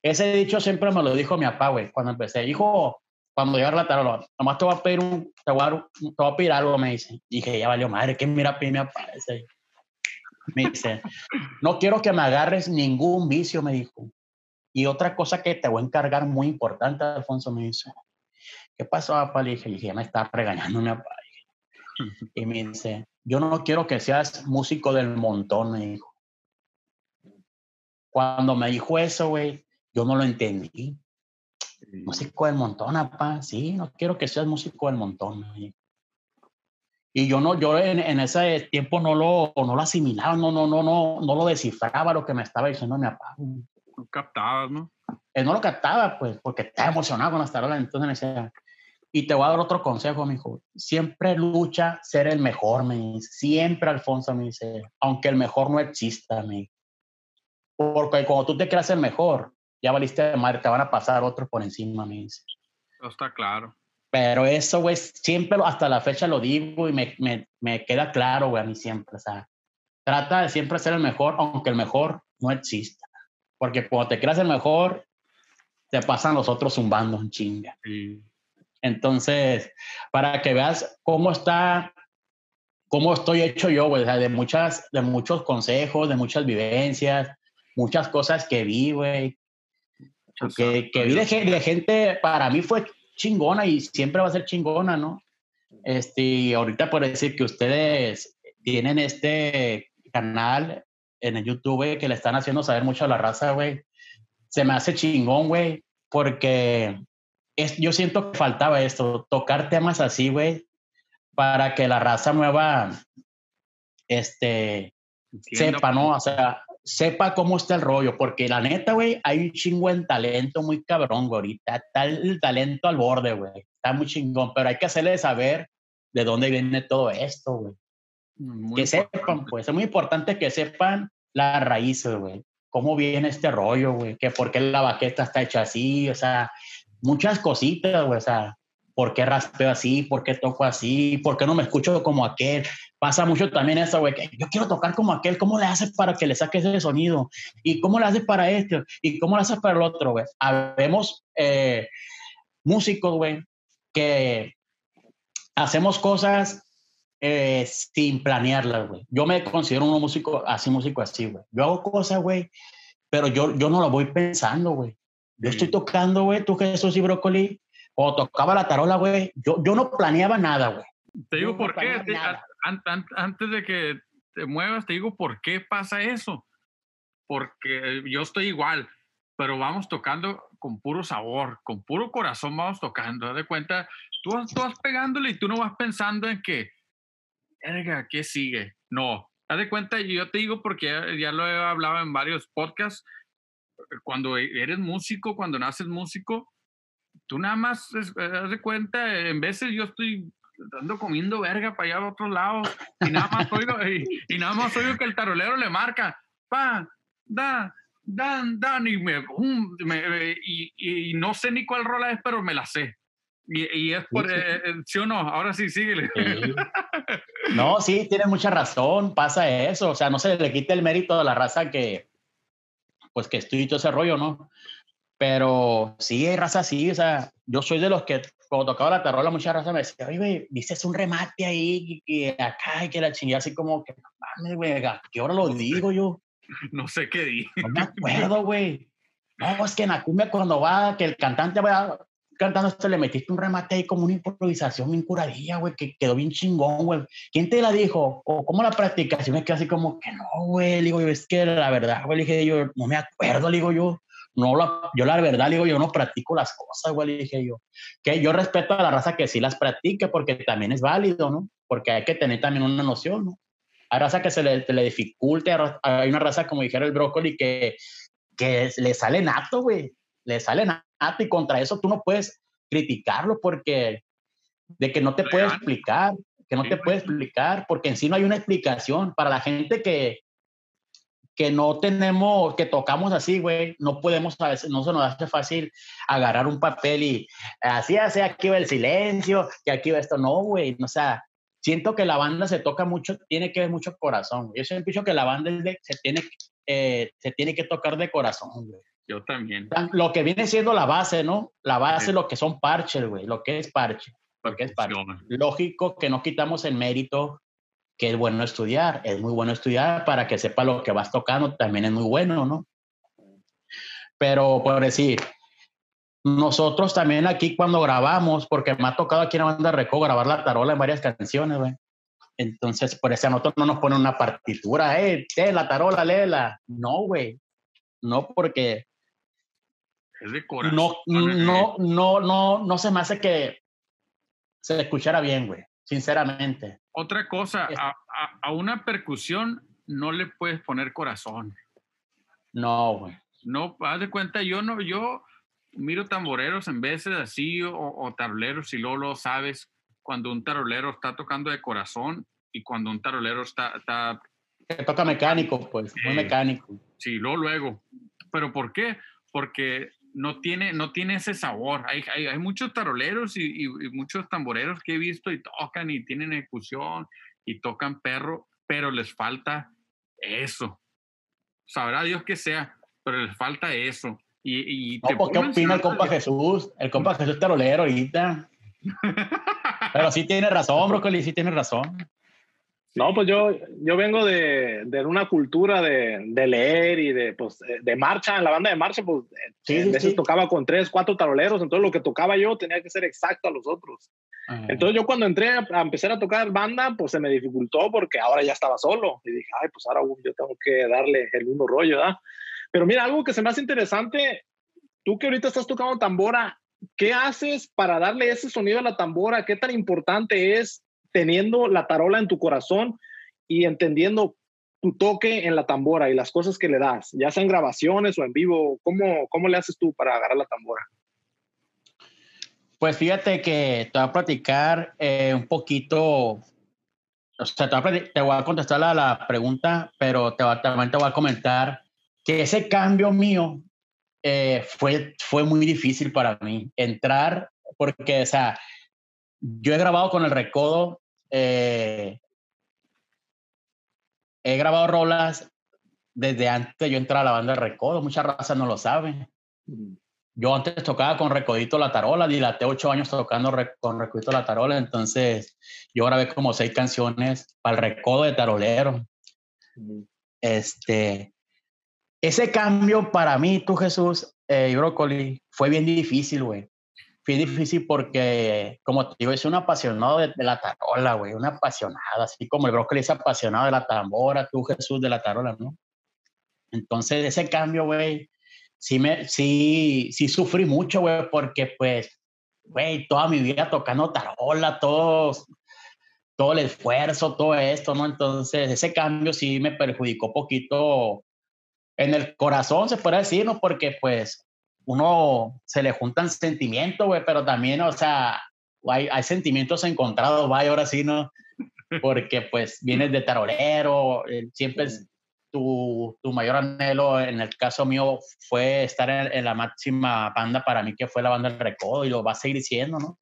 Ese dicho siempre me lo dijo mi papá, güey, cuando empecé. Hijo, cuando llegara la tarde, nomás te voy a pedir un, te voy a, te voy a pedir algo, me dice. Dije, ya valió madre, ¿qué mira mi papá? Me dice, no quiero que me agarres ningún vicio, me dijo. Y otra cosa que te voy a encargar muy importante, Alfonso, me dice, ¿qué pasó, papá? Le dije, ya me está regañando mi papá. Y me dice, yo no quiero que seas músico del montón, me dijo. Cuando me dijo eso, güey, yo no lo entendí. Músico del montón, papá. Sí, no quiero que seas músico del montón. Y yo no, yo en, en, ese tiempo no lo, no lo asimilaba, no, no, no, no, no lo descifraba lo que me estaba diciendo mi papá. No captaba, ¿no? Él no lo captaba, pues, porque estaba emocionado con las tarolas. Entonces me decía, y te voy a dar otro consejo, mi hijo. Siempre lucha ser el mejor, me dice. Siempre, Alfonso, me dice. Aunque el mejor no exista, me Porque cuando tú te creas el mejor, ya valiste de madre, te van a pasar otros por encima, me dice. Está claro. Pero eso, güey, siempre, hasta la fecha lo digo y me, me, me queda claro, güey, a mí siempre. O sea, trata de siempre ser el mejor, aunque el mejor no exista. Porque cuando te creas el mejor, te pasan los otros zumbando en chinga. Sí. Entonces, para que veas cómo está, cómo estoy hecho yo, güey, de, muchas, de muchos consejos, de muchas vivencias, muchas cosas que vi, güey. que, que vi de, de, gente, para mí fue chingona y siempre va a ser chingona, ¿no? Este, ahorita por decir que ustedes tienen este canal en el YouTube, que le están haciendo saber mucho a la raza, güey. Se me hace chingón, güey, porque es, yo siento que faltaba esto, tocar temas así, güey, para que la raza nueva, este, sepa, ¿no? O sea, sepa cómo está el rollo, porque la neta, güey, hay un chingo en talento muy cabrón, güey, ahorita. Está el talento al borde, güey. Está muy chingón, pero hay que hacerle saber de dónde viene todo esto, güey. que sepan, pues, es muy importante que sepan las raíces, güey. Cómo viene este rollo, güey. Que por qué la baqueta está hecha así, o sea, muchas cositas, güey, o sea, ¿por qué raspeo así? ¿Por qué toco así? ¿Por qué no me escucho como aquel? Pasa mucho también eso, güey, que yo quiero tocar como aquel, ¿cómo le haces para que le saques ese sonido? ¿Y cómo le haces para este? ¿Y cómo le haces para el otro, güey? Habemos eh, músicos, güey, que hacemos cosas eh, sin planearlas, güey. Yo me considero un músico así, músico así, güey. Yo hago cosas, güey, pero yo, yo no lo voy pensando, güey. Yo estoy tocando, güey, tú Jesús y Brócoli, o tocaba la tarola, güey. Yo, yo no planeaba nada, güey. Te digo por qué. antes de que te muevas, te digo por qué pasa eso. Porque yo estoy igual, pero vamos tocando con puro sabor, con puro corazón vamos tocando. Haz de cuenta, tú, tú vas pegándole y tú no vas pensando en que, verga, ¿qué sigue? No. Haz de cuenta, yo te digo porque ya, ya lo he hablado en varios podcasts. Cuando eres músico, cuando naces músico, tú nada más haz de cuenta, en veces yo estoy ando comiendo verga para allá a otro lado y nada más oigo, y, nada más oigo que el tarolero le marca, pa, da, dan, dan, y, me, y, y, no sé ni cuál rola es, pero me la sé. Y, es por, eh, eh, sí. o no? Ahora sí, síguele. (laughs) No, sí, tienes mucha razón, pasa eso, o sea, no se le quita el mérito a la raza que, pues que estoy todo ese rollo, ¿no? Pero sí, hay raza así, o sea, yo soy de los que cuando tocaba la tarola, mucha raza me decía, oye, dices un remate ahí, que, acá, y que la chingada, así como que, mames, güey, ¿qué hora lo digo yo? (laughs) No sé qué di. No me acuerdo, güey. No, es que en la cumbia cuando va, que el cantante va cantando esto, le metiste un remate ahí como una improvisación bien curadilla, güey, que quedó bien chingón, güey. ¿Quién te la dijo? ¿O cómo la practicas? Y me quedé así como que no, güey. Digo yo, es que la verdad, güey, dije yo, no me acuerdo, digo yo no la, yo la verdad digo, yo no practico las cosas, güey, dije yo. Que yo respeto a la raza que sí las practique porque también es válido, ¿no? Porque hay que tener también una noción, ¿no? Hay raza que se le, le dificulte, hay una raza, como dijera el brócoli, que, que le sale nato, güey. Le sale nato y contra eso tú no puedes criticarlo porque de que no te puede explicar, que no te puede explicar, porque en sí no hay una explicación. Para la gente que, que no tenemos, que tocamos así, güey, no podemos, a veces, no se nos hace fácil agarrar un papel y así hace, aquí va el silencio, que aquí va esto, no, güey, o sea, siento que la banda se toca mucho, tiene que ver mucho corazón, yo siempre dicho que la banda se, tiene, eh, se tiene que tocar de corazón, güey. Yo también. Lo que viene siendo la base, ¿no? La base, lo que son parches, güey, lo que es parche. Porque es parche. Lógico que no quitamos el mérito que es bueno estudiar, es muy bueno estudiar para que sepa lo que vas tocando, también es muy bueno, ¿no? Pero por decir, nosotros también aquí cuando grabamos, porque me ha tocado aquí en la banda Reco grabar la tarola en varias canciones, güey. Entonces, por eso a nosotros no nos ponen una partitura, eh, eh la tarola, léela. No, güey. No, porque. Es de corazón. No, no, no, no, no se me hace que se escuchara bien, güey sinceramente. Otra cosa, a, una percusión no le puedes poner corazón. No, güey. No, haz de cuenta, yo no, yo miro tamboreros en veces así o, o tableros y luego lo sabes cuando un tarolero está tocando de corazón y cuando un tarolero está... está toca mecánico, pues, muy mecánico. Sí, luego, luego. ¿Pero por qué? Porque no tiene, no tiene ese sabor. Hay, hay, hay muchos taroleros y, y, muchos tamboreros que he visto y tocan y tienen ejecución y tocan perro, pero les falta eso. Sabrá Dios que sea, pero les falta eso. Y, y no, ¿Qué opina el compa Jesús? El compa Jesús tarolero ahorita. (laughs) pero sí tiene razón, Brócoli, sí tiene razón. No, pues yo, yo vengo de, de una cultura de, de, leer y de, pues, de marcha, en la banda de marcha, pues sí, a veces tocaba con tres, cuatro taroleros, entonces lo que tocaba yo tenía que ser exacto a los otros. Entonces yo cuando entré a, empezar a tocar banda, pues se me dificultó porque ahora ya estaba solo y dije, ay, pues ahora yo tengo que darle el mismo rollo, ¿verdad? Pero mira, algo que se me hace interesante, tú que ahorita estás tocando tambora, ¿qué haces para darle ese sonido a la tambora? ¿Qué tan importante es teniendo la tarola en tu corazón y entendiendo tu toque en la tambora y las cosas que le das, ya sea en grabaciones o en vivo, ¿cómo, cómo le haces tú para agarrar la tambora? Pues fíjate que te voy a platicar eh, un poquito, o sea, te voy a, contestar la, la, pregunta, pero te, también te voy a comentar que ese cambio mío eh, fue, fue muy difícil para mí. Entrar, porque, o sea, yo he grabado con el recodo eh, he grabado rolas desde antes de yo entrar a la banda de Recodo. Muchas razas no lo saben. Yo antes tocaba con Recodito La Tarola, dilaté ocho años tocando con Recodito La Tarola, entonces yo grabé como seis canciones para el Recodo de Tarolero. Este, ese cambio para mí, tú Jesús eh, y Brócoli, fue bien difícil, güey fue difícil porque, como te digo, soy un apasionado de, la tarola, güey, un apasionado, así como el brócoli es apasionado de la tambora, tú Jesús de la tarola, ¿no? Entonces, ese cambio, güey, sí, me, sí, sí sufrí mucho, güey, porque pues, güey, toda mi vida tocando tarola, todo, todo el esfuerzo, todo esto, ¿no? Entonces, ese cambio sí me perjudicó poquito en el corazón, se puede decir, ¿no? Porque pues uno se le juntan sentimientos, güey, pero también, o sea, hay, hay sentimientos encontrados, vaya, ahora sí, ¿no? Porque pues vienes de tarolero, eh, siempre es tu, tu, mayor anhelo, en el caso mío, fue estar en, la máxima banda para mí, que fue la banda del Recodo, y lo va a seguir siendo, ¿no?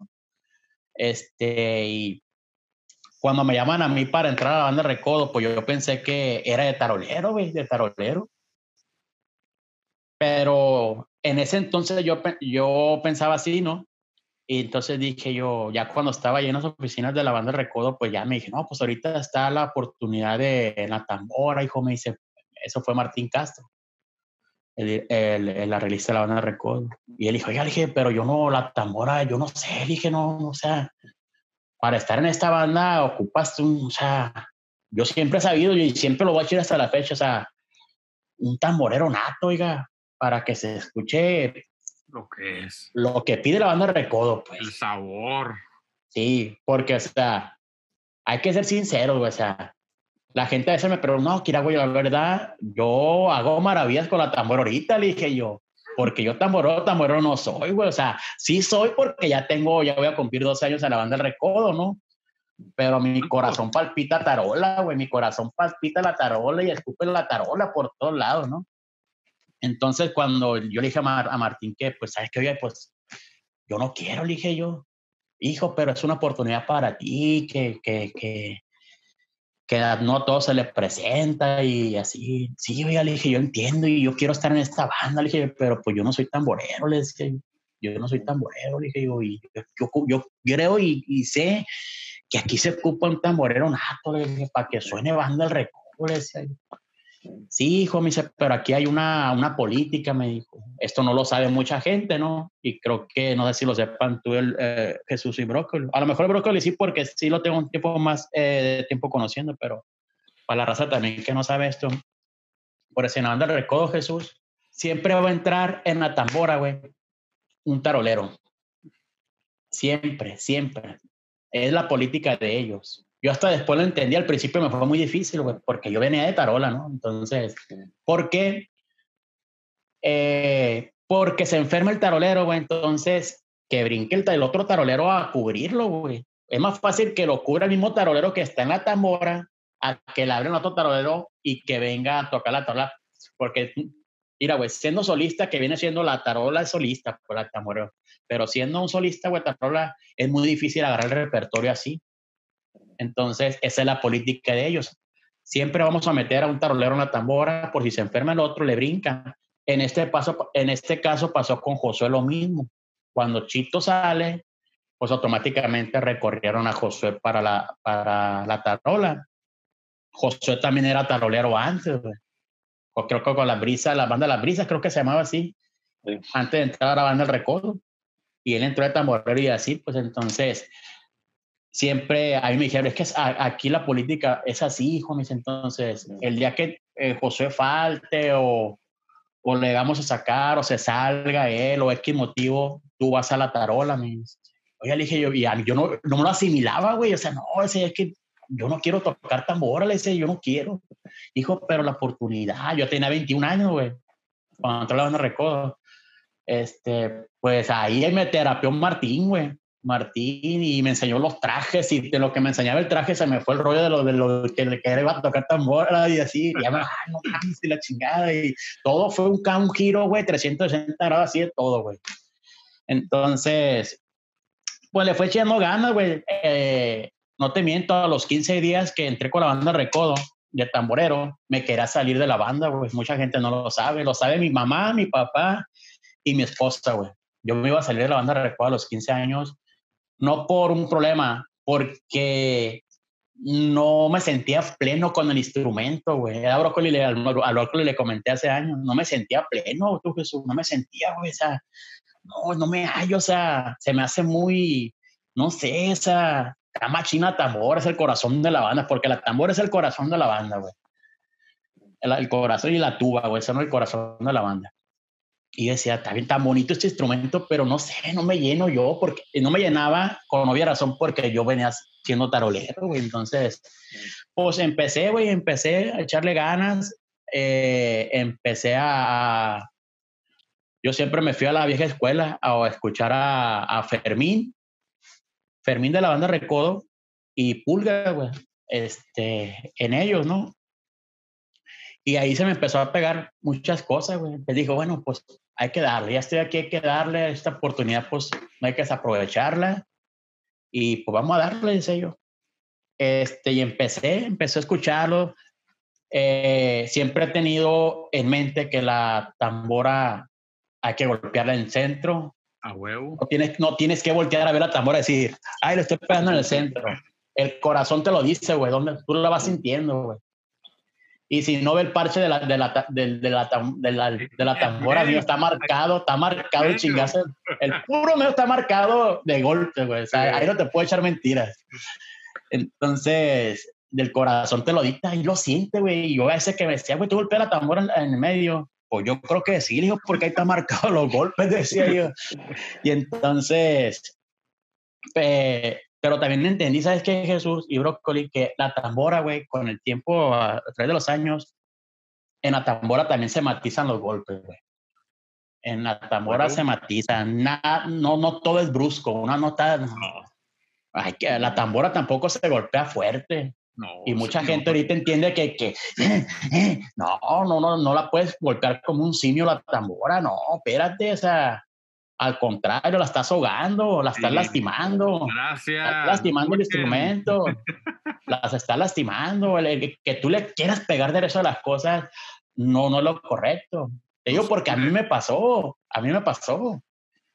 Este, y cuando me llaman a mí para entrar a la banda del Recodo, pues yo, yo pensé que era de tarolero, güey, de tarolero. Pero en ese entonces yo, yo pensaba así, ¿no? Y entonces dije yo, ya cuando estaba ahí en las oficinas de la banda Recodo, pues ya me dije, no, pues ahorita está la oportunidad de la tambora, hijo, me dice, eso fue Martín Castro, el, el, la revista de la banda Recodo. Y él dijo, ya dije, pero yo no, la tambora, yo no sé, dije, no, o sea, para estar en esta banda ocupas un, o sea, yo siempre he sabido y siempre lo voy a decir hasta la fecha, o sea, un tamborero nato, oiga, para que se escuche lo que es. Lo que pide la banda de Recodo, pues. El sabor. Sí, porque, o sea, hay que ser sinceros, o sea, la gente a veces me pregunta, no, Kira, güey, la verdad, yo hago maravillas con la tambor ahorita, le dije yo, porque yo tamboro, tamboro no soy, güey, o sea, sí soy porque ya tengo, ya voy a cumplir 12 años en la banda del Recodo, ¿no? Pero mi corazón palpita tarola, güey, mi corazón palpita la tarola y escupe la tarola por todos lados, ¿no? Entonces, cuando yo le dije a, Martín que, pues, ¿sabes qué? Oye, pues, yo no quiero, le dije yo, hijo, pero es una oportunidad para ti, que, que, que, que no a todos se les presenta y así. Sí, oiga, le dije, yo entiendo y yo quiero estar en esta banda, le dije, pero pues yo no soy tamborero, le dije, yo no soy tamborero, le dije yo, y yo, yo, creo y, sé que aquí se ocupa un tamborero nato, le dije, para que suene banda el recodo, le decía Sí, hijo, me dice, pero aquí hay una, una, política, me dijo. Esto no lo sabe mucha gente, ¿no? Y creo que, no sé si lo sepan tú, el, eh, Jesús y Brócoli. A lo mejor el Brócoli sí, porque sí lo tengo un tiempo más eh, de tiempo conociendo, pero para la raza también que no sabe esto, por ese anda el recodo Jesús, siempre va a entrar en la tambora, güey, un tarolero. Siempre, siempre. Es la política de ellos yo hasta después lo entendí, al principio me fue muy difícil, porque yo venía de Tarola, ¿no? Entonces, ¿por qué? Eh, porque se enferma el tarolero, güey, entonces que brinque el, otro tarolero a cubrirlo, güey. Es más fácil que lo cubra el mismo tarolero que está en la tambora a que le abren otro tarolero y que venga a tocar la tarola. Porque, mira, güey, siendo solista, que viene siendo la tarola es solista, por la tambora. Pero siendo un solista, güey, tarola, es muy difícil agarrar el repertorio así. Entonces, esa es la política de ellos. Siempre vamos a meter a un tarolero en la tambora, por si se enferma el otro, le brinca. En este, paso, en este caso pasó con Josué lo mismo. Cuando Chito sale, pues automáticamente recorrieron a Josué para la, para la tarola. Josué también era tarolero antes. O creo que con la brisa, la banda de las brisas, creo que se llamaba así. Antes de entrar a la banda del recodo. Y él entró de tamborero y así, pues entonces, siempre a mí me dijeron, es que aquí la política es así, hijo, mis entonces, el día que eh, Josué falte o, o le vamos a sacar o se salga él o X motivo, tú vas a la tarola, mis. Oye, le dije yo, y yo no, no me lo asimilaba, güey, o sea, no, ese es que yo no quiero tocar tambor, le decía, yo no quiero. Dijo, pero la oportunidad, yo tenía 21 años, güey, cuando entró la banda Recodo. Este, pues ahí me terapió Martín, güey. Martín y me enseñó los trajes y de lo que me enseñaba el traje se me fue el rollo de lo, de lo que le iba a tocar tambor y así, y ya me, (laughs) ah, no y la chingada y todo fue un, un giro, güey, 360 grados así de todo, güey. Entonces, pues le fue echando ganas, güey. Eh, no te miento, a los 15 días que entré con la banda Recodo de tamborero, me quería salir de la banda, güey. Mucha gente no lo sabe, lo sabe mi mamá, mi papá y mi esposa, güey. Yo me iba a salir de la banda Recodo a los 15 años no por un problema, porque no me sentía pleno con el instrumento, güey. A Brócoli le, le comenté hace años, no me sentía pleno, tú Jesús, no me sentía, güey, o sea, no, no me hallo, o sea, se me hace muy, no sé, esa, la machina tambor es el corazón de la banda, porque la tambor es el corazón de la banda, güey. El, el, corazón y la tuba, güey, son el corazón de la banda. Y decía, está bien, tan bonito este instrumento, pero no sé, no me lleno yo, porque no me llenaba, con había razón, porque yo venía siendo tarolero, güey. Entonces, pues empecé, güey, empecé a echarle ganas, eh, empecé a, Yo siempre me fui a la vieja escuela a, escuchar a, a, Fermín, Fermín de la banda Recodo y Pulga, güey, este, en ellos, ¿no? Y ahí se me empezó a pegar muchas cosas, güey. Me dijo, bueno, pues hay que darle, ya estoy aquí, hay que darle esta oportunidad, pues no hay que desaprovecharla. Y pues vamos a darle, dice yo. Este, y empecé, empecé a escucharlo. Eh, siempre he tenido en mente que la tambora hay que golpearla en el centro. A huevo. No tienes, no tienes que voltear a ver la tambora y decir, ay, le estoy pegando en el centro. El corazón te lo dice, güey, donde tú lo vas sintiendo, güey. Y si no ve el parche de la, de la, de, de la, de la, de la tambora, mío, está marcado, está marcado el chingazo. El puro mío está marcado de golpe, güey. O sea, ahí no te puedo echar mentiras. Entonces, del corazón te lo dicta y lo siente, güey. Y yo a veces que me decía, güey, tú golpeas la tambora en, el medio. Pues yo creo que sí, dijo, porque ahí está marcado los golpes, (laughs) decía yo. Y entonces, eh, pero también entendí, ¿sabes qué, Jesús y Brócoli? Que la tambora, güey, con el tiempo, a través de los años, en la tambora también se matizan los golpes, güey. En la tambora se matizan. Nada, no, no todo es brusco. Una nota. No. Ay, que la tambora tampoco se golpea fuerte. No, y mucha gente ahorita entiende que, que no, no, no, no la puedes golpear como un simio la tambora, no, espérate, o sea, al contrario, la estás ahogando, la estás lastimando. Gracias. Estás lastimando el instrumento. (laughs) las estás lastimando. que tú le quieras pegar derecho a las cosas, no, no es lo correcto. Te digo porque a mí me pasó. A mí me pasó.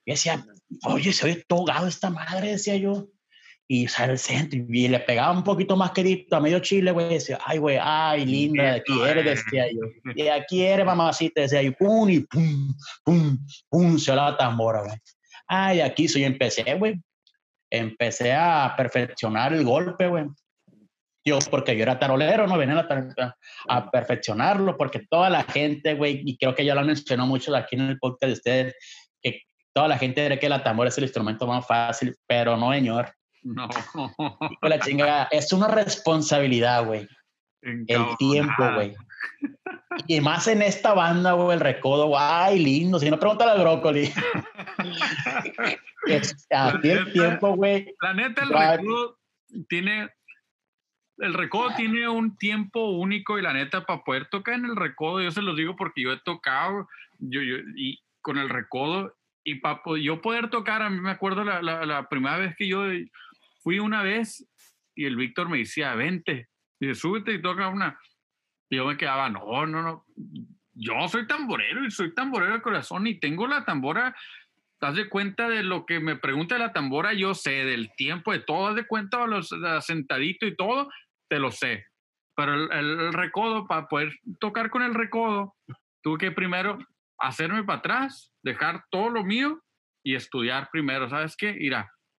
Y decía, oye, se oye togado esta madre, decía yo y sale el centro y le pegaba un poquito más querido a medio chile, güey, decía, ay, güey, ay, linda, de aquí eres, decía yo, de aquí eres, mamacita, decía yo, pum, y pum, pum, pum, se la tambora, güey. Ay, aquí soy, empecé, güey, empecé a perfeccionar el golpe, güey. Yo, porque yo era tarolero, no venía a, a perfeccionarlo, porque toda la gente, güey, y creo que ya lo mencionó mucho aquí en el podcast de ustedes, que toda la gente cree que la tambora es el instrumento más fácil, pero no, señor no. la chingada. Es una responsabilidad, güey. El tiempo, güey. Y más en esta banda, güey, el recodo, ay, lindo. Si no, pregúntale al brócoli. (laughs) aquí el tiempo, güey. La neta, el recodo tiene. El recodo tiene un tiempo único y la neta, para poder tocar en el recodo, yo se los digo porque yo he tocado yo, yo, y con el recodo y para yo poder tocar, a mí me acuerdo la, la, la primera vez que yo Fui una vez y el Víctor me decía, vente, y súbete y toca una. Y yo me quedaba, no, no, no. Yo soy tamborero y soy tamborero de corazón y tengo la tambora. Haz de cuenta de lo que me pregunta la tambora, yo sé, del tiempo, de todo, haz de cuenta, los, sentadito y todo, te lo sé. pero el, el recodo, para poder tocar con el recodo, tuve que primero hacerme para atrás, dejar todo lo mío y estudiar primero. ¿Sabes qué?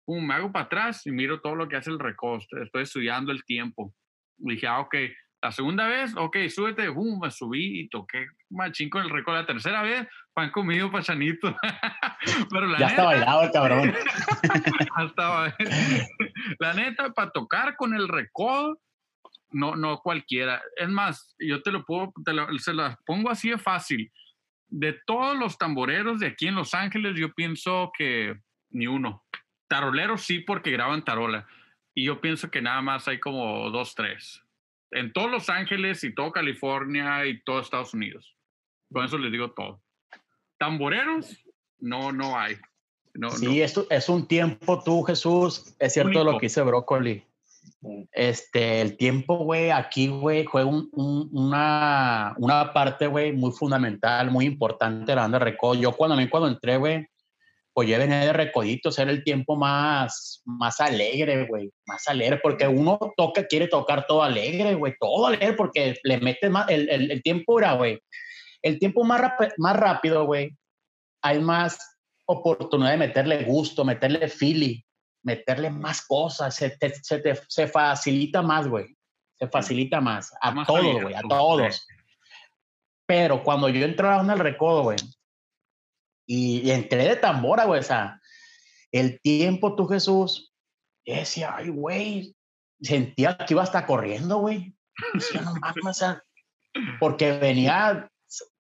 Mira, me hago para atrás y miro todo lo que hace el recodo. Estoy estudiando el tiempo. dije, ah, ok. La segunda vez, ok, súbete, boom, me subí y toqué machín con el recodo. La tercera vez, pan comido, pachanito. (laughs) Pero la ya está bailado el cabrón. (laughs) la neta, para tocar con el recodo, no, no cualquiera. Es más, yo te lo puedo, se las pongo así de fácil. De todos los tamboreros de aquí en Los Ángeles, yo pienso que ni uno. Taroleros sí, porque graban tarola. Y yo pienso que nada más hay como dos, tres. En todos Los Ángeles y todo California y todo Estados Unidos. Con eso les digo todo. Tamboreros, no, no hay. No, sí, Esto es un tiempo tú, Jesús. Es cierto lo que dice Brócoli. Este, el tiempo, güey, aquí, güey, juega una, una parte, güey, muy fundamental, muy importante la banda de recodo. Yo cuando, cuando entré, güey, pues venía de recodito, era el tiempo más, más alegre, güey, más alegre, porque uno toca, quiere tocar todo alegre, güey, todo alegre, porque le metes más, el, el, el tiempo era, güey, el tiempo más, más rápido, güey, hay más oportunidad de meterle gusto, meterle feeling, meterle más cosas, se, se, facilita más, güey. Se facilita más. A todos, güey, a todos. Pero cuando yo entraba en el recodo, güey, y, entré de tambora, güey, o sea, el tiempo tú, Jesús, decía, ay, güey, sentía que iba hasta corriendo, güey. o sea, porque venía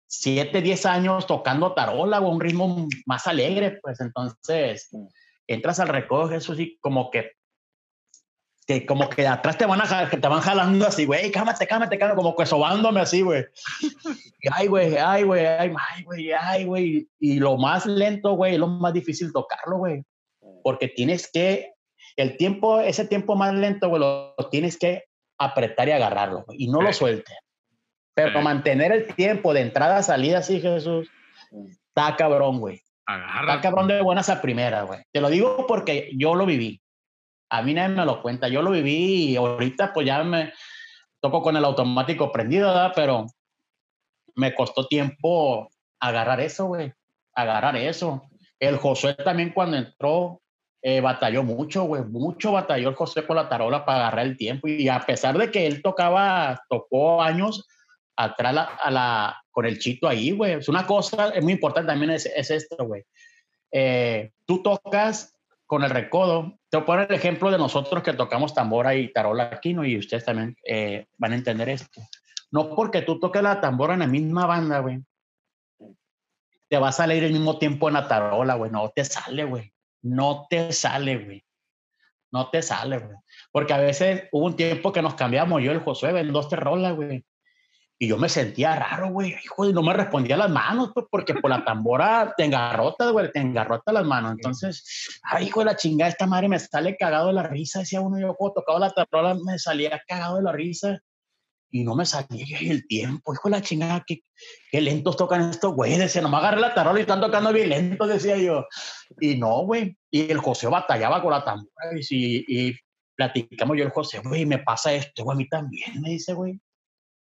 siete, diez años tocando tarola, güey, un ritmo más alegre, pues entonces entras al recodo, Jesús, y como que, que como que atrás te van, a, te van jalando así, güey, cámate, cámate, cámate, como que sobándome así, güey. ay, güey, ay, güey, ay, güey, ay, güey. Y lo más lento, güey, es lo más difícil tocarlo, güey. Porque tienes que, el tiempo, ese tiempo más lento, güey, lo, tienes que apretar y agarrarlo, y no lo suelte. Pero mantener el tiempo de entrada a salida así, Jesús, está cabrón, güey. Está cabrón de buenas a primeras, güey. Te lo digo porque yo lo viví. A mí nadie me lo cuenta. Yo lo viví y ahorita pues ya me toco con el automático prendido, ¿verdad? Pero me costó tiempo agarrar eso, güey. Agarrar eso. El José también cuando entró eh, batalló mucho, güey. Mucho batalló el José con la tarola para agarrar el tiempo. Y a pesar de que él tocaba, tocó años atrás a la, con el chito ahí, güey. Es una cosa, muy importante también es, es esto, güey. Eh, tú tocas con el recodo. Te voy el ejemplo de nosotros que tocamos tambora y tarola aquí, ¿no? Y ustedes también eh, van a entender esto. No porque tú toques la tambora en la misma banda, güey. Te va a salir el mismo tiempo en la tarola, güey. No te sale, güey. No te sale, güey. No te sale, güey. Porque a veces hubo un tiempo que nos cambiamos yo el Josué en dos rolas, güey. Y yo me sentía raro, güey. Hijo, y no me respondía las manos, pues, porque por la tambora te engarrota, güey, te engarrota las manos. Entonces, ay, hijo de la chingada, esta madre me sale cagado de la risa. Decía uno, yo cuando tocaba la tambora me salía cagado de la risa. Y no me salía el tiempo, hijo de la chingada, qué, qué lentos tocan estos güeyes. Decía, no me agarré la tarola y están tocando bien lento, decía yo. Y no, güey. Y el José batallaba con la tambora. Y, y platicamos yo el José, güey, me pasa esto, güey, a mí también, me dice, güey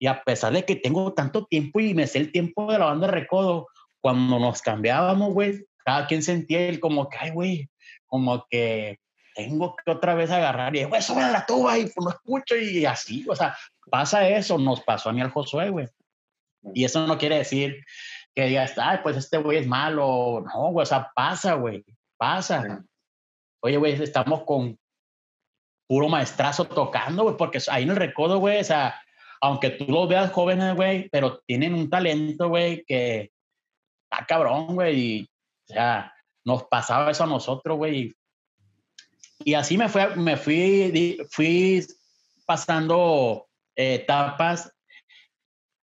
y a pesar de que tengo tanto tiempo y me sé el tiempo de la banda de recodo, cuando nos cambiábamos, güey, cada quien sentía el como que, ay, güey, como que tengo que otra vez agarrar y, güey, sube la tuba y pues, no escucho y así, o sea, pasa eso, nos pasó a mí al Josué, güey. Y eso no quiere decir que digas, ay, pues este güey es malo, no, güey, o sea, pasa, güey, pasa. Oye, güey, estamos con puro maestrazo tocando, güey, porque ahí en el recodo, güey, o sea, aunque tú los veas jóvenes, güey, pero tienen un talento, güey, que está cabrón, güey. Y, o sea, nos pasaba eso a nosotros, güey. Y así me, fue, me fui, fui pasando etapas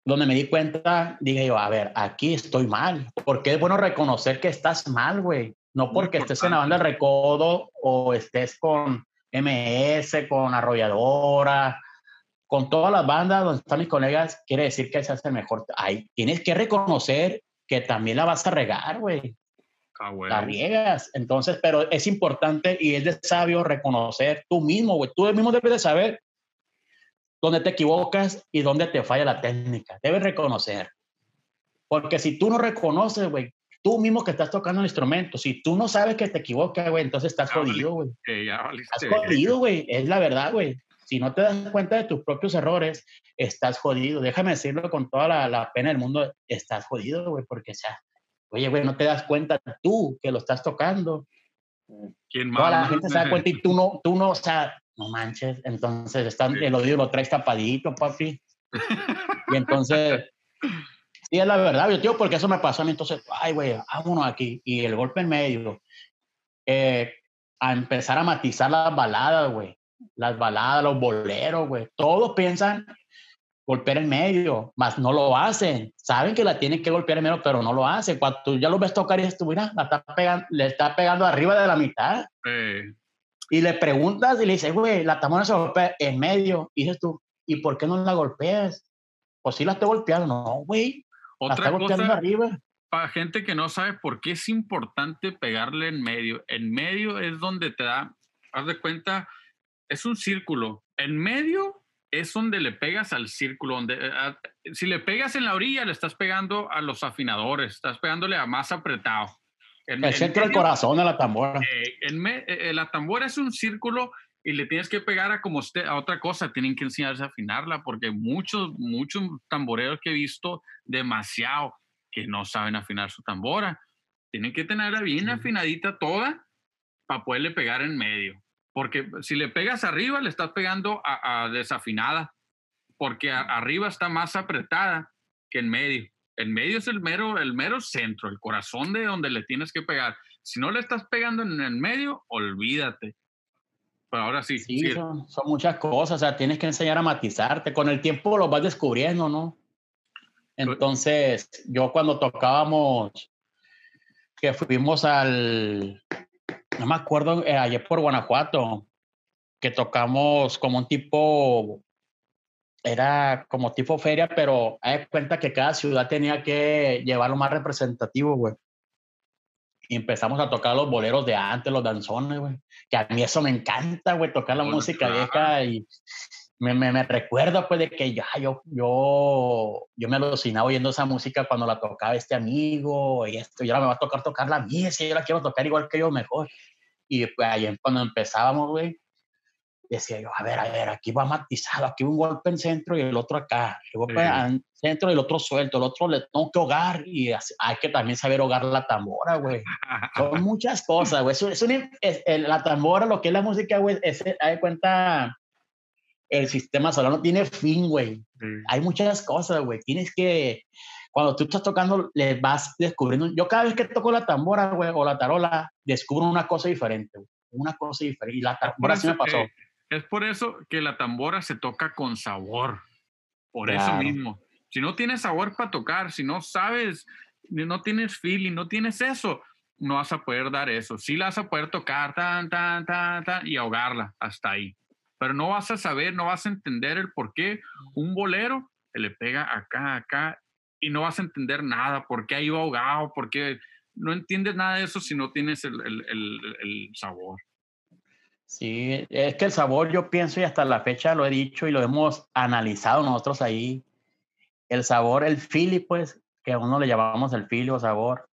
donde me di cuenta, dije yo, a ver, aquí estoy mal. Porque es bueno reconocer que estás mal, güey. No porque estés en la banda de recodo o estés con MS, con arrolladora, con todas las bandas donde están mis colegas, quiere decir que se hace mejor. Ahí tienes que reconocer que también la vas a regar, güey. Ah, La riegas. Entonces, pero es importante y es de sabio reconocer tú mismo, güey. Tú mismo debes de saber dónde te equivocas y dónde te falla la técnica. Debes reconocer. Porque si tú no reconoces, güey, tú mismo que estás tocando el instrumento, si tú no sabes que te equivocas, güey, entonces estás jodido, güey. Estás jodido, güey. Es la verdad, güey. Si no te das cuenta de tus propios errores, estás jodido. Déjame decirlo con toda la, la pena del mundo, estás jodido, güey, porque, o sea, oye, güey, no te das cuenta tú que lo estás tocando. ¿Quién más? Toda la gente se da cuenta y tú no, tú no, o sea, no manches. Entonces, están, el oído lo traes tapadito, papi. y entonces, sí, es la verdad, yo, tío, porque eso me pasó a mí. Entonces, ay, güey, vámonos aquí. Y el golpe en medio, eh, a empezar a matizar las baladas, güey las baladas, los boleros, güey. Todos piensan golpear en medio, más no lo hacen. Saben que la tienen que golpear en medio, pero no lo hacen. Cuando tú ya lo ves tocar y dices mira, la está pegando, le está pegando arriba de la mitad. Y le preguntas y le dices, güey, la tamona se golpea en medio. Y dices tú, ¿y por qué no la golpeas? Pues sí la estoy golpeando. No, güey. La está golpeando arriba. Para gente que no sabe por qué es importante pegarle en medio. En medio es donde te da, haz de cuenta, es un círculo. En medio es donde le pegas al círculo. Donde, eh, si le pegas en la orilla, le estás pegando a los afinadores, estás pegándole a más apretado. En, el centro del corazón de la tambora. Eh, en eh, la tambora es un círculo y le tienes que pegar a como usted, a otra cosa. Tienen que enseñarse a afinarla porque muchos, muchos tamboreros que he visto demasiado que no saben afinar su tambora. Tienen que tenerla bien afinadita toda para poderle pegar en medio. Porque si le pegas arriba, le estás pegando a, desafinada, porque arriba está más apretada que en medio. En medio es el mero, el mero centro, el corazón de donde le tienes que pegar. Si no le estás pegando en el medio, olvídate. Pero ahora sí. Sí, Son, muchas cosas. O sea, tienes que enseñar a matizarte. Con el tiempo lo vas descubriendo, ¿no? Entonces, yo cuando tocábamos, que fuimos al, no me acuerdo, eh, ayer por Guanajuato, que tocamos como un tipo, era como tipo feria, pero hay cuenta que cada ciudad tenía que llevar lo más representativo, güey. Y empezamos a tocar los boleros de antes, los danzones, güey. Que a mí eso me encanta, güey, tocar la música vieja y me, me, me, recuerda, pues, de que ya yo, yo, yo me alucinaba oyendo esa música cuando la tocaba este amigo y esto, y ahora me va a tocar tocarla a mí, si yo la quiero tocar igual que yo, mejor. Y pues ahí cuando empezábamos, güey, decía yo, a ver, a ver, aquí va matizado, aquí un golpe en centro y el otro acá, el golpe en centro y el otro suelto, el otro le tengo que hogar y hay que también saber hogar la tambora, güey. Son (laughs) muchas cosas, güey. Es, la tambora, lo que es la música, güey, es, hay cuenta, el sistema solar no tiene fin, güey. Hay muchas cosas, güey. Tienes que, cuando tú estás tocando, le vas descubriendo. Yo cada vez que toco la tambora, güey, o la tarola, descubro una cosa diferente, güey. Una cosa diferente. Y la tambora sí me pasó. es por eso que la tambora se toca con sabor. Por eso mismo. Si no tienes sabor para tocar, si no sabes, no tienes feeling, no tienes eso, no vas a poder dar eso. Sí la vas a poder tocar tan, tan, tan, tan y ahogarla hasta ahí. Pero no vas a saber, no vas a entender el por qué un bolero le pega acá, acá y no vas a entender nada, por qué ha ido ahogado, por qué no entiendes nada de eso si no tienes el, el, el, sabor. Sí, es que el sabor yo pienso y hasta la fecha lo he dicho y lo hemos analizado nosotros ahí. El sabor, el fili, pues, que a uno le llamamos el fili o sabor.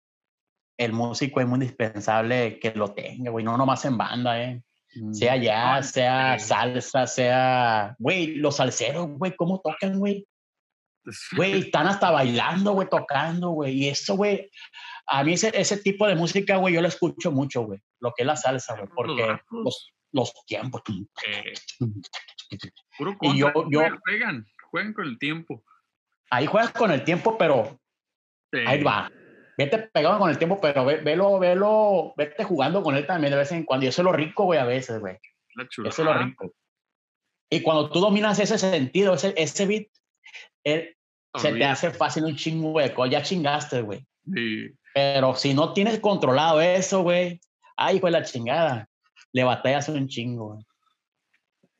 El músico es muy indispensable que lo tenga, güey, no nomás en banda, ¿eh? Mm. Sea jazz, sea salsa, sea... Güey, los salseros, güey, ¿cómo tocan, güey? Güey, (laughs) están hasta bailando, güey, tocando, güey. Y eso, güey, a mí ese, ese tipo de música, güey, yo lo escucho mucho, güey. Lo que es la salsa, güey, porque los, los tiempos. Eh, puro y yo, yo, juegan, juegan con el tiempo. Ahí juegas con el tiempo, pero ahí va. Vete pegado con el tiempo, pero ve, velo, velo, vete jugando con él también de vez en cuando. Y eso es lo rico, güey, a veces, güey. Eso es lo rico. Y cuando tú dominas ese sentido, ese, ese beat, se te hace fácil un chingo, güey. Ya chingaste, güey. Pero si no tienes controlado eso, güey, ay, fue la chingada. Le batallas un chingo, güey.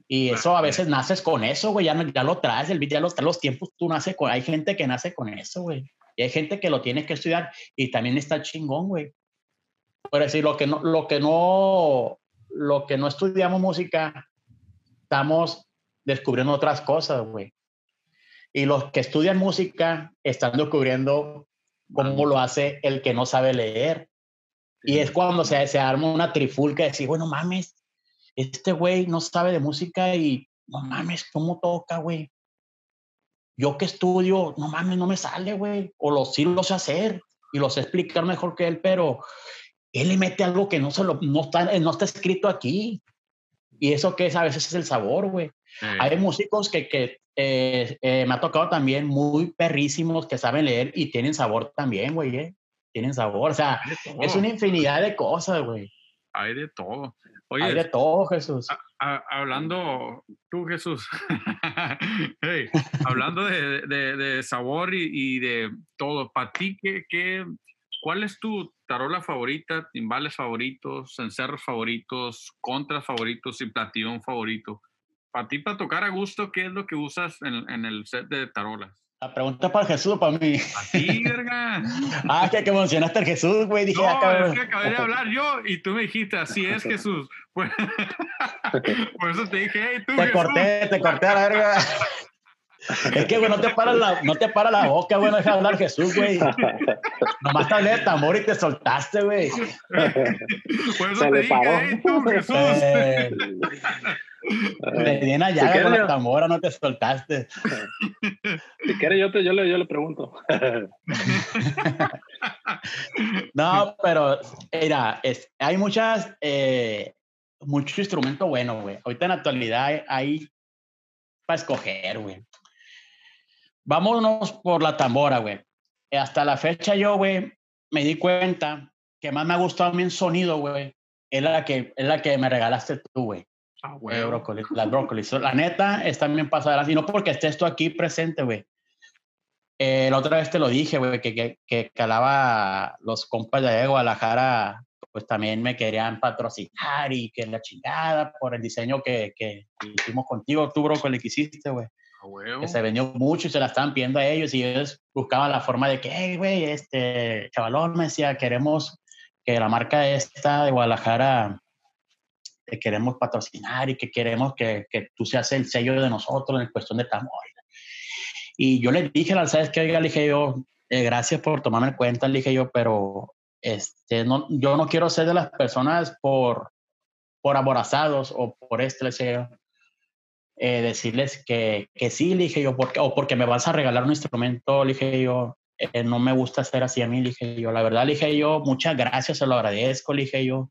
Y eso a veces naces con eso, güey. Ya, ya lo traes, el beat ya lo traes, los tiempos tú naces con. Hay gente que nace con eso, güey. Y hay gente que lo tiene que estudiar y también está chingón, güey. Por decir, lo que no, lo que no, lo que no estudiamos música, estamos descubriendo otras cosas, güey. Y los que estudian música están descubriendo cómo lo hace el que no sabe leer. Y es cuando se, se arma una trifulca de decir, bueno, mames, este güey no sabe de música y no mames, ¿cómo toca, güey? Yo que estudio, no mames, no me sale, güey. O lo sí lo sé hacer y lo sé explicar mejor que él, pero él le mete algo que no, se lo, no, está, no está escrito aquí. Y eso que es a veces es el sabor, güey. Hay músicos que, que eh, eh, me ha tocado también muy perrísimos que saben leer y tienen sabor también, güey. ¿eh? Tienen sabor. O sea, es una infinidad de cosas, güey. Hay de todo. Oye, Hay de todo, Jesús. hablando, tú, Jesús, (laughs) hablando de, de, de sabor y, y, de todo, para ti, ¿qué, qué, ¿cuál es tu tarola favorita, timbales favoritos, cencerros favoritos, contras favoritos y platillón favorito? Para ti, para tocar a gusto, ¿qué es lo que usas en, en el set de tarolas? La pregunta es para Jesús o para mí. A ti, verga. (laughs) ah, que, que mencionaste al Jesús, güey. Dije, no, acá, es que acabé de hablar yo y tú me dijiste, así es, Jesús. (laughs) Por eso te dije, hey, tú, Te Jesús. corté, te corté a la verga. (laughs) Es que, güey, no te para la, no te para la boca, güey, no deja hablar Jesús, güey. Nomás te hablé de tambor y te soltaste, güey. Por eso Se te le dije, paró. hey, tú, Jesús. Eh, di una llaga quieres, con la tambora, no te soltaste. (laughs) Si quieres, yo, te, yo, le, yo le pregunto. (laughs) No, pero mira, es, hay muchas, eh, mucho instrumento bueno, güey. Ahorita en la actualidad hay, hay para escoger, güey. Vámonos por la tambora, güey. Hasta la fecha yo, güey, me di cuenta que más me ha gustado a mí en sonido, güey. Es la que, es la que me regalaste tú, güey. Ah, huevo. brócoli, las brócolis. La neta, está bien pasada. Y no porque estés tú aquí presente, güey. Eh, la otra vez te lo dije, güey, que, que, que calaba los compas de Guadalajara, pues también me querían patrocinar y que la chingada por el diseño que, que hicimos contigo, tú, brócoli, que hiciste, güey. Ah. Que se vendió mucho y se la estaban pidiendo a ellos y ellos buscaban la forma de que, hey, güey, este chavalón me decía, queremos que la marca esta de Guadalajara te queremos patrocinar y que queremos que, que tú seas el sello de nosotros en cuestión de tambor. Y yo le dije, la ¿sabes qué? Oiga, le dije yo, eh, gracias por tomarme en cuenta, le dije yo, pero este, no, yo no quiero ser de las personas por, por aborazados o por este, le dije yo, eh, decirles que, que sí, le dije yo, porque, o porque me vas a regalar un instrumento, le dije yo, eh, no me gusta ser así a mí, le dije yo, la verdad, le dije yo, muchas gracias, se lo agradezco, le dije yo,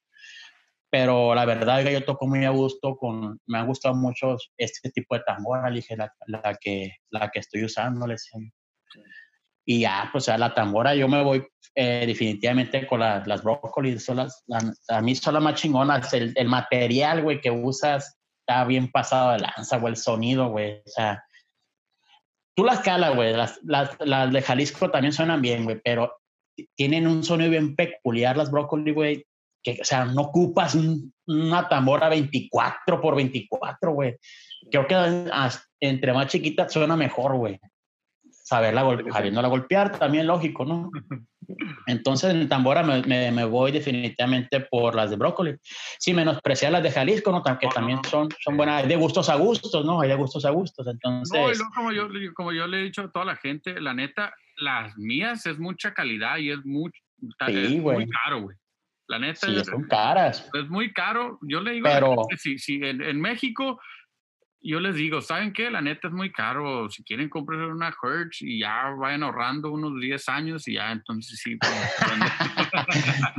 pero la verdad, oiga, yo toco muy a gusto con, me ha gustado mucho este tipo de tambora, le dije, la, la que, la que estoy usando, le decía. Y ya, pues a la tambora yo me voy eh, definitivamente con la- las brócolis, son las, la- a mí son las más chingonas, el, el material, güey, que usas está bien pasado de lanza, güey, el sonido, güey, o sea, tú las calas, güey, las, las, las de Jalisco también suenan bien, güey, pero tienen un sonido bien peculiar las brócolis, güey, que, o sea, no ocupas un- una tambora 24 por 24, güey. Creo que entre más chiquita suena mejor, güey. Saberla, sabiéndola golpear también lógico, ¿no? Entonces en tambora me, me, me voy definitivamente por las de brócoli. Sin menospreciar las de Jalisco, ¿no? Que también son, son buenas, de gustos a gustos, ¿no? Hay de gustos a gustos. Entonces, No, como yo, como yo le he dicho a toda la gente, la neta, las mías es mucha calidad y es, mucho, Sí, es muy caro, güey. La neta sí, es, son caras. es muy caro. Yo le digo, Pero- gente, si, si en, en México, yo les digo, ¿saben qué? La neta es muy caro. Si quieren comprar una Hertz y ya vayan ahorrando unos 10 años y ya, entonces sí. pues,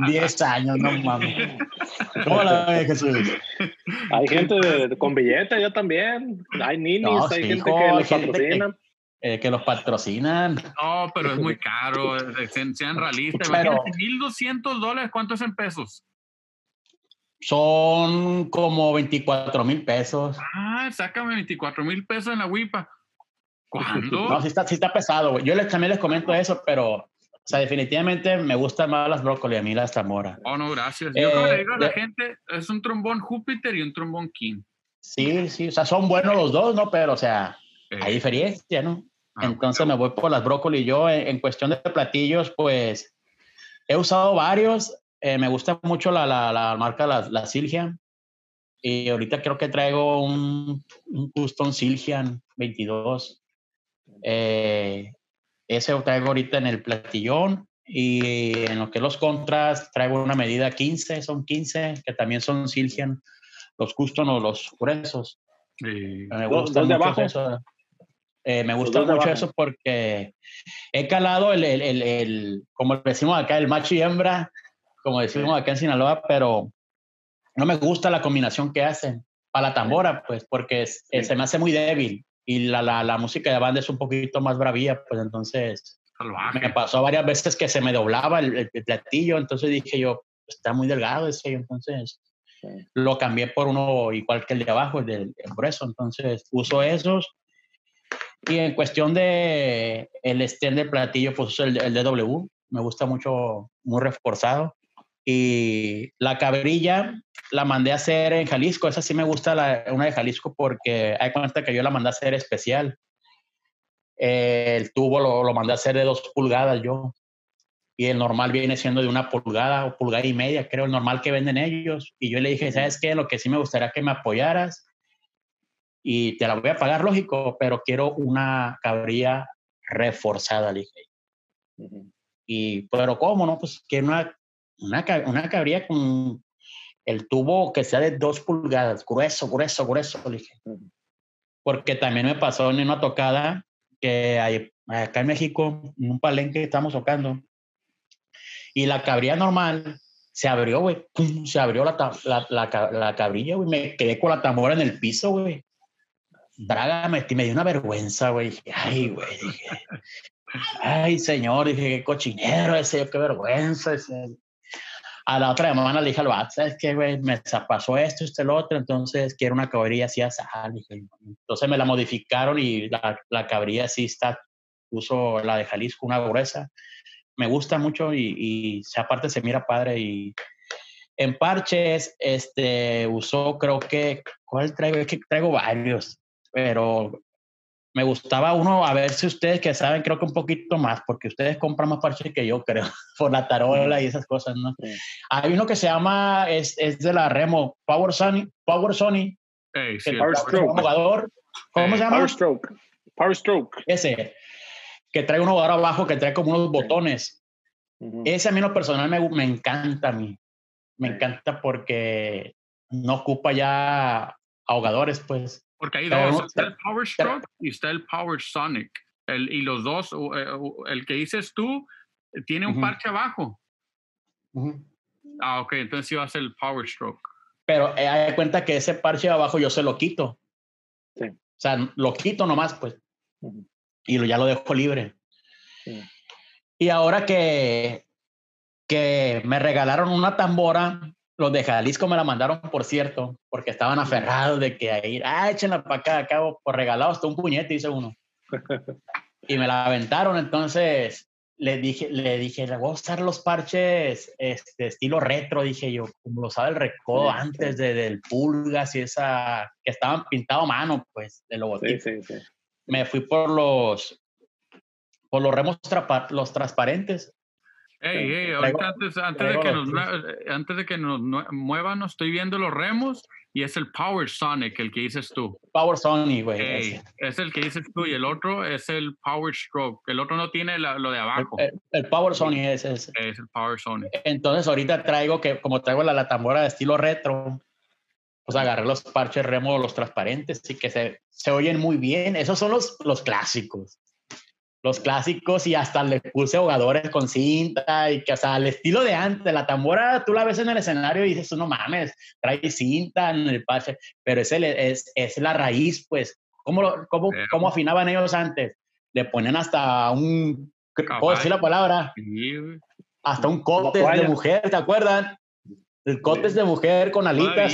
10 (laughs) años, no mames. ¿Cómo la ves, Jesús? Hay gente de- con billetes, yo también. Hay ninis, No, hay sí, gente hijo, que los patrocinan. Eh, que los patrocinan. no, pero es muy caro. eh, Sean, realistas. Pero- Imagínate, 1.200 dólares, ¿cuánto es en pesos? Son como 24 mil pesos. Ah, sácame 24 mil pesos en la WIPA. ¿Cuándo? No, sí está, sí está pesado, güey. Yo les, también les comento eso, pero, o sea, definitivamente me gustan más las brócoli, a mí las tamora. Oh, no, gracias. Yo Eh, le digo a la de- gente, es un trombón Júpiter y un trombón King. Sí, sí, o sea, son buenos los dos, ¿no? Pero, o sea, Eh, hay diferencia, ¿no? Ah, Entonces me voy por las brócoli. Yo, en, en cuestión de platillos, pues, he usado varios. Eh, me gusta mucho la, la, la marca La, la Silgia. Y ahorita creo que traigo un, un Custom Silgian 22. Eh, ese lo traigo ahorita en el platillón. Y en lo que es los contras, traigo una medida 15, son 15, que también son Silgian, los custom o los gruesos. Sí. Me ¿Dos- gusta dos de abajo? eso. Eh, me gusta mucho eso porque he calado el, el, el, el- como decimos acá, el macho y hembra, como decimos acá en Sinaloa, pero no me gusta la combinación que hacen para la tambora, pues, porque es- eh, Sí. se me hace muy débil y la, la, la música de banda es un poquito más bravía, pues entonces me pasó varias veces que se me doblaba el, platillo, entonces dije yo, está muy delgado ese, entonces Sí. lo cambié por uno igual que el de abajo, el del el grueso, entonces uso esos. Y en cuestión de el stand del platillo, pues el, el DW, me gusta mucho, muy reforzado. Y la cabrilla la mandé a hacer en Jalisco, esa sí me gusta, la, una de Jalisco, porque hay cuenta que yo la mandé a hacer especial. El tubo lo, lo mandé a hacer de dos pulgadas yo. Y el normal viene siendo de una pulgada o pulgada y media, creo, el normal que venden ellos. Y yo le dije, ¿sabes qué? Lo que sí me gustaría que me apoyaras y te la voy a pagar, lógico, pero quiero una cabrilla reforzada, le dije. Ujú. Y, pero ¿cómo no? Pues quiero una, una, una cabrilla con el tubo que sea de dos pulgadas, grueso, grueso, grueso, le dije. Ujú. Porque también me pasó en una tocada que hay, acá en México, en un palenque que estamos tocando, y la cabrilla normal se abrió, güey, se abrió la, la, la, la cabrilla, güey, me quedé con la tambora en el piso, güey. Trágame, me dio una vergüenza, güey. Ay, güey. Ay, señor, dije, qué cochinero ese, qué vergüenza ese. A la otra semana le dije al vato, ¿sabes qué, güey? Me pasó esto, esto, el otro, entonces quiero una cabrilla así así. Dije, entonces me la modificaron y la, la cabrilla sí está, uso la de Jalisco, una gruesa. Me gusta mucho y, y aparte se mira padre y en parches, este, usó creo que, ¿cuál traigo? Es que traigo varios, pero me gustaba uno, a ver si ustedes que saben, creo que un poquito más, porque ustedes compran más parches que yo, (laughs) creo, por la tarola y esas cosas, ¿no? Sí. Hay uno que se llama, es, es de la Remo, Power Sony, Power Sony, sí, el Power Stroke. un jugador, ¿cómo Eh, se llama? Power Stroke. Power Stroke. Ese, que trae un jugador abajo, que trae como unos botones. Ese a mí en lo personal me, me encanta a mí. Me encanta porque no ocupa ya ahogadores, pues. Porque hay dos, está el Power Stroke y está el Power Sonic. El, y los dos, eh, el que dices tú, eh, tiene un Ujú. parche abajo. Ah, ok, entonces sí va a ser el Power Stroke. Pero eh, hay cuenta que ese parche de abajo yo se lo quito. Sí. O sea, lo quito nomás, pues. Y lo, ya lo dejo libre. Sí. Y ahora que, que me regalaron una tambora, los de Jalisco me la mandaron, por cierto, porque estaban aferrados de que ahí, ah, échenla para acá, acabo por regalado hasta un puñete, dice uno. (laughs) y me la aventaron, entonces le dije, le dije, le voy a usar los parches este, estilo retro, dije yo, como lo sabe el recodo Sí, antes sí. de, del Pulgas y esa, que estaban pintado a mano, pues, de logotipo Sí, sí, sí. me fui por los por los remos trapa- los transparentes. Ey, Sí, ey, traigo- ahorita antes, antes, de que nos, eh, antes de que nos muevan, nos estoy viendo los remos y es el Power Sonic, el que dices tú. Power Sony, güey. Ey, ese. es el que dices tú y el otro es el Power Stroke. El otro no tiene la- lo de abajo. El, el Power Sony es ese. Es el Power Sonic. Entonces ahorita traigo que, como traigo la, la tambora de estilo retro, pues agarré los parches remo, los transparentes, y que se, se oyen muy bien. Esos son los, los clásicos. Los clásicos y hasta le puse ahogadores con cinta y que, o sea, al estilo de antes, la tambora tú la ves en el escenario y dices, no mames, trae cinta en el parche, pero es, el- es, es la raíz, pues. ¿Cómo, lo- cómo, Pero- ¿Cómo afinaban ellos antes? Le ponían hasta un, ¿puedo decir la palabra? Sí, hasta un cote de mujer, ¿te acuerdan? El cote es de mujer con alitas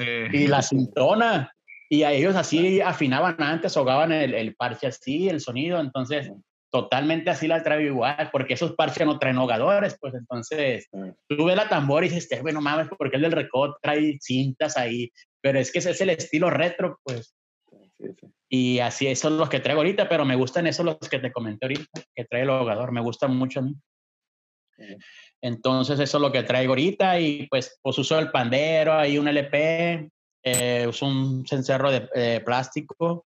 eh, (laughs) y la cintona. Y a ellos así afinaban antes, ahogaban el, el parche así, el sonido. Entonces, totalmente así la traigo igual, porque esos parches no traen ahogadores. Pues entonces, tú ves la tambor y dices, "Este, bueno, mames, porque el del recot trae cintas ahí. Pero es que ese es el estilo retro, pues. Sí, sí. Y así, esos son los que traigo ahorita, pero me gustan esos los que te comenté ahorita, que trae el ahogador. Me gustan mucho a mí. Sí. Entonces, eso es lo que traigo ahorita y pues, pues uso el pandero, ahí un LP eh, uso un cencerro de eh, plástico,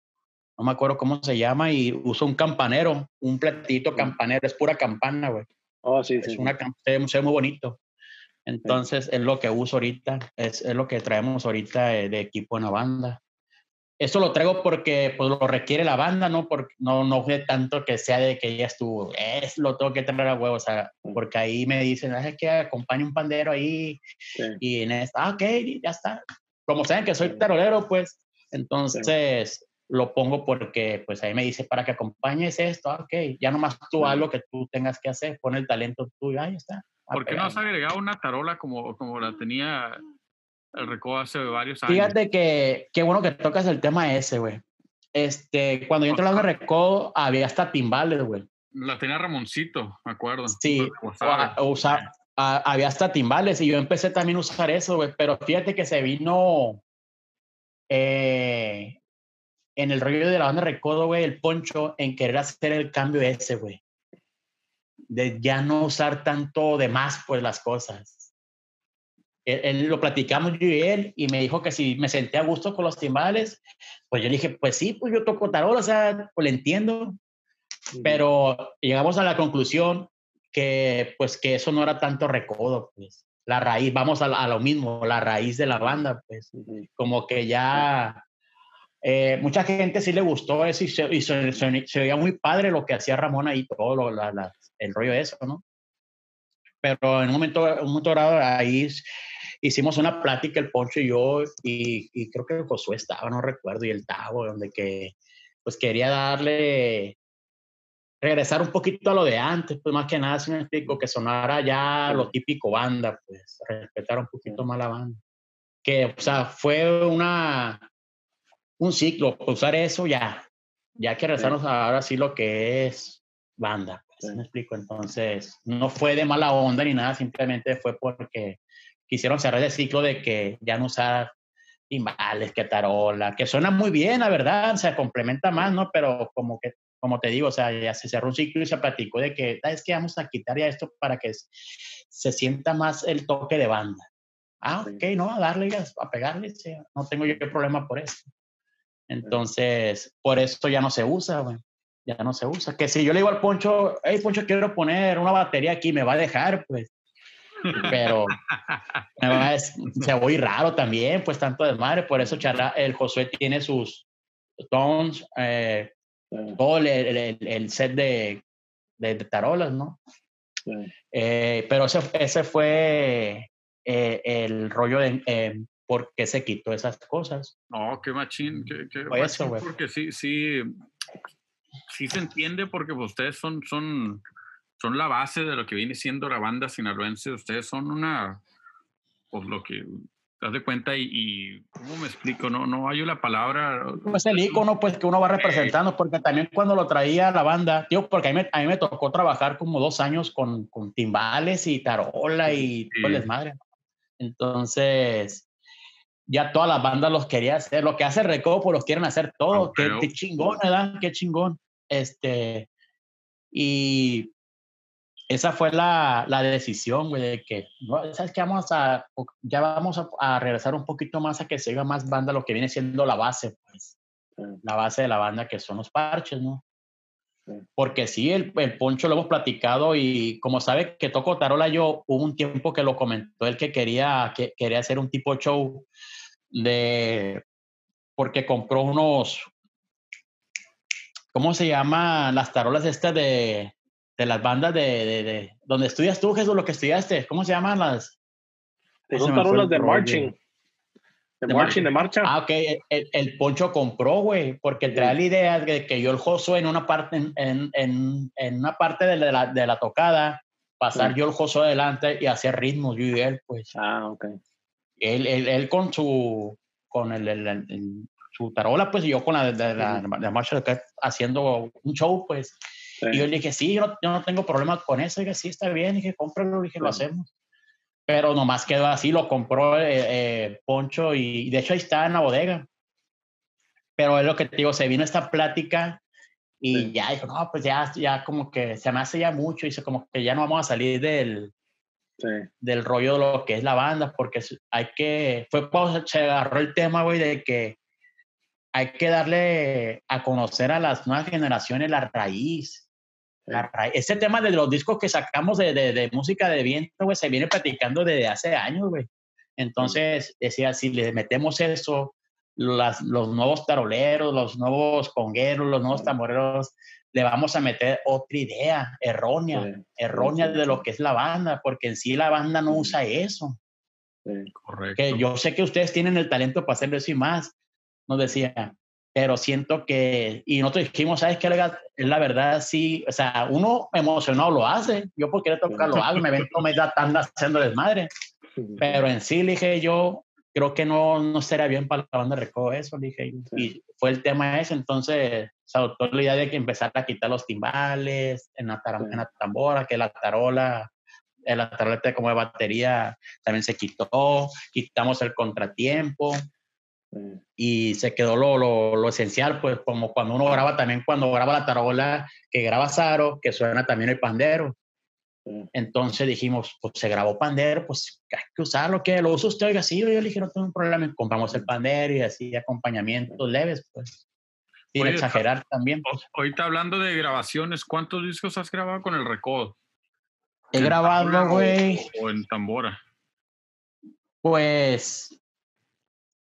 no me acuerdo cómo se llama, y uso un campanero, un platito campanero, es pura campana, güey. Oh, sí, Es sí. una se ve- muy bonito. Entonces, es lo que uso ahorita, es, es lo que traemos ahorita eh, de equipo en la banda. Eso lo traigo porque pues, lo requiere la banda, ¿no? Porque no, no fue tanto que sea de que ya estuvo, es lo tengo que traer a huevo, o sea, porque ahí me dicen, "Ah, es que acompaña un pandero ahí, sí. y en esta, ah, ok, ya está. Como saben que soy tarolero, pues, entonces lo pongo porque, pues, ahí me dice, para que acompañes esto, ah, ok, ya nomás tú haz lo que tú tengas que hacer, pon el talento tuyo, ahí está. a ¿Por qué no has agregado una tarola como, como la tenía el Recodo hace varios años? Fíjate que, qué bueno que tocas el tema ese, güey. Este, cuando yo entré a la recodo, había hasta timbales, güey. La tenía Ramoncito, me acuerdo. Sí, o o usa- a- había hasta timbales y yo empecé también a usar eso, güey. Pero fíjate que se vino eh, en el rollo de la banda Recodo, güey, el poncho, en querer hacer el cambio ese, güey. De ya no usar tanto de más, pues, las cosas. Él, él lo platicamos yo y él, y me dijo que si me sentía a gusto con los timbales, pues yo le dije, pues sí, pues yo toco tarot, o sea, pues le entiendo pero llegamos a la conclusión que pues que eso no era tanto recodo, pues la raíz, vamos a, a lo mismo, la raíz de la banda, pues como que ya eh, mucha gente sí le gustó eso y, se, y se- se- se veía muy padre lo que hacía Ramón ahí, todo lo- la- la- el rollo de eso, ¿no? Pero en un momento, un momento dado ahí hicimos una plática el Poncho y yo y, y creo que Josué estaba, no recuerdo, y el Tavo, donde que pues quería darle regresar un poquito a lo de antes, pues más que nada, si me explico, que sonara ya lo típico banda, pues respetar un poquito más la banda. Que, o sea, fue una, un ciclo, usar eso ya, ya que regresarnos a ahora sí lo que es banda, pues, Sí. me explico. Entonces, no fue de mala onda ni nada, simplemente fue porque quisieron cerrar el ciclo de que ya no usar timbales, que tarola, que suena muy bien, la verdad, se complementa más, ¿no? Pero como que como te digo, o sea, ya se cerró un ciclo y se platicó de que "Ah, es que vamos a quitar ya esto para que se sienta más el toque de banda. Ah, ok, no, a darle, a pegarle, no tengo yo problema por eso. Entonces, por eso ya no se usa, güey. Ya no se usa. Que si yo le digo al Poncho, hey, Poncho, quiero poner una batería aquí, me va a dejar, pues. Pero me va a se voy raro también, pues tanto desmadre. Por eso Chará, el Josué tiene sus tones, eh, Sí, todo el, el- el- el set de, de, de tarolas, ¿no? sí. Eh, pero ese, ese fue eh, el rollo de eh, por qué se quitó esas cosas. No, qué machín, qué, qué eso, machín, güey. porque sí, sí, sí se entiende porque pues, ustedes son, son, son la base de lo que viene siendo la banda sinaloense. Ustedes son una, pues lo que te das de cuenta y, y ¿cómo me explico? No, no hay la palabra. Pues el icono pues que uno va representando, porque también cuando lo traía la banda, tío, porque a mí, me- a mí me tocó trabajar como dos años con, con timbales y tarola y todo el Sí. desmadre. Entonces, ya todas las bandas los quería hacer. Lo que hace Recodo, pues los quieren hacer todo. Ah, Qué, qué chingón, ¿verdad? Qué chingón. Este, y esa fue la, la decisión, güey, de que, ¿sabes qué? Vamos a, ya vamos a, a regresar un poquito más a que se oiga más banda, lo que viene siendo la base, pues. La base de la banda, que son los parches, ¿no? Sí. Porque sí, el, el Poncho lo hemos platicado y como sabe que toco tarola yo, hubo un tiempo que lo comentó él que quería, que quería hacer un tipo show de, porque compró unos, ¿cómo se llama? Las tarolas estas de, de las bandas de, de, de- donde estudias tú, Jesús, lo que estudiaste, ¿cómo se llaman las? Pues son el de marching. De, De marching, de marcha. Ah, ok, el, el Poncho compró, güey, porque Ujú. trae la idea de que yo el Josué en una parte, en, en, en, una parte de la, de la tocada, pasar yo el Josué adelante y hacer ritmos, yo y él, pues. Ah, ok. Él, él, él con su, con el, el- el- el- su tarola, pues, y yo con la de, de la, marcha haciendo un show, pues. Sí. Y yo le dije, sí, yo no, yo no tengo problema con eso. Y dije, sí, está bien. Y dije, cómpralo. Dije, lo hacemos. Pero nomás quedó así, lo compró eh, eh, Poncho y de hecho ahí está en la bodega. Pero es lo que te digo, se vino esta plática y Sí. ya dijo, no, pues ya, ya como que se me hace ya mucho. Y dice, como que ya no vamos a salir del, del rollo de lo que es la banda, porque hay que, fue cuando se agarró el tema, güey, de que hay que darle a conocer a las nuevas generaciones la raíz. La ese tema de los discos que sacamos de, de- de música de viento, güey, se viene platicando desde hace años, güey. Entonces, decía, si le metemos eso, las, los nuevos taroleros, los nuevos congueros, los nuevos tamboreros, le vamos a meter otra idea errónea Sí, errónea sí, de lo que es la banda, porque en sí la banda no usa eso. sí. Correcto. Que yo sé que ustedes tienen el talento para hacer eso y más, nos decía, pero siento que, y nosotros dijimos, ¿sabes qué? La- Es la verdad, sí, o sea, uno emocionado lo hace, yo porque le toca lo hago, me ven me da tan haciendo desmadre, pero en sí, le dije yo, creo que no, no sería bien para la banda de recodo eso, le dije, y fue el tema ese, entonces se adoptó la idea de que empezar a quitar los timbales en la, en la tambora, que la tarola, la tarola como de batería también se quitó, quitamos el contratiempo. Y se quedó lo, lo, lo esencial, pues como cuando uno graba también, cuando graba la tarola, que graba Saro, que suena también el pandero. Entonces dijimos, pues se grabó pandero, pues hay que usarlo, que lo usa usted, oiga, sí, yo le dije, no tengo un problema, compramos el pandero y así acompañamientos leves, pues, sin Oye, exagerar también. O- Pues. ahorita hablando de grabaciones, ¿cuántos discos has grabado con el Recodo? He ¿En grabado, güey, O en tambora. pues,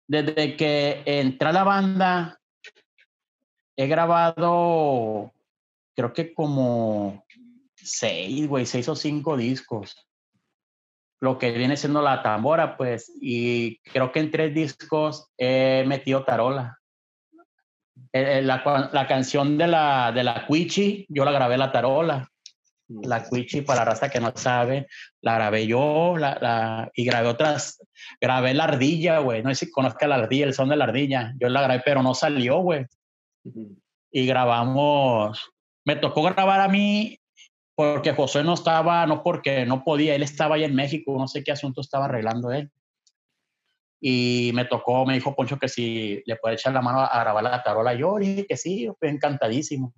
desde que entré a la banda, he grabado, creo que como seis, güey, seis o cinco discos. Lo que viene siendo la tambora, pues, y creo que en tres discos he metido tarola. Eh, eh, La, canción de la, de la Cuichi, yo la grabé la tarola. La Cuichi, para la raza que no sabe, la grabé yo la, la- y grabé otras. Grabé la ardilla, güey. No sé si conozca la ardilla, el son de la ardilla. Yo la grabé, pero no salió, güey y grabamos. Me tocó grabar a mí porque José no estaba, no porque no podía, él estaba allá en México, no sé qué asunto estaba arreglando él. Y me tocó, me dijo Poncho que si le puede echar la mano a, a grabar la tarola. Yo dije que sí, fui encantadísimo.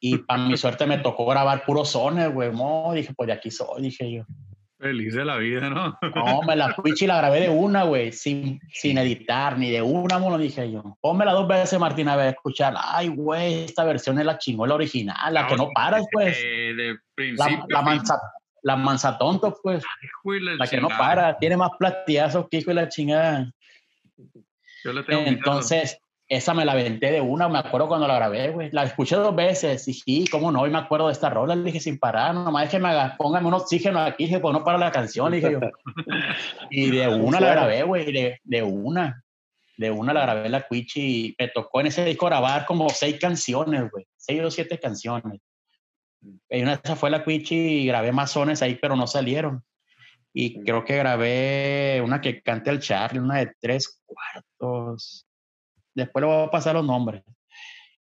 Y para mi suerte me tocó grabar puros sones, güey. No, dije, pues de aquí soy, dije yo. Feliz de la vida, ¿no? No, me la y la grabé de una, güey, sin, sin editar, ni de una, mo, lo dije yo. Pónmela dos veces, Martín, a ver, escuchar. Ay, güey, esta versión es la chingón, la original, la que no paras, pues. De La, principio. la manza, la manza tonto, pues. Hijo de La que no para, tiene más platillazos que hijo de la chingada. Yo le tengo. Entonces, esa me la aventé de una, me acuerdo cuando la grabé, güey. La escuché dos veces y sí, cómo no, y me acuerdo de esta rola, le dije sin parar, nomás déjeme, haga- póngame un oxígeno aquí, dije, pues no para la canción, le dije yo. (laughs) Y de una la grabé, güey, de, de una. De una la grabé la Cuichi y me tocó en ese disco grabar como seis canciones, güey. Seis o siete canciones. Y una de esas fue la Cuichi y grabé más sones ahí, pero no salieron. Y creo que grabé una que cante el Charlie, una de tres cuartos. Después le voy a pasar los nombres.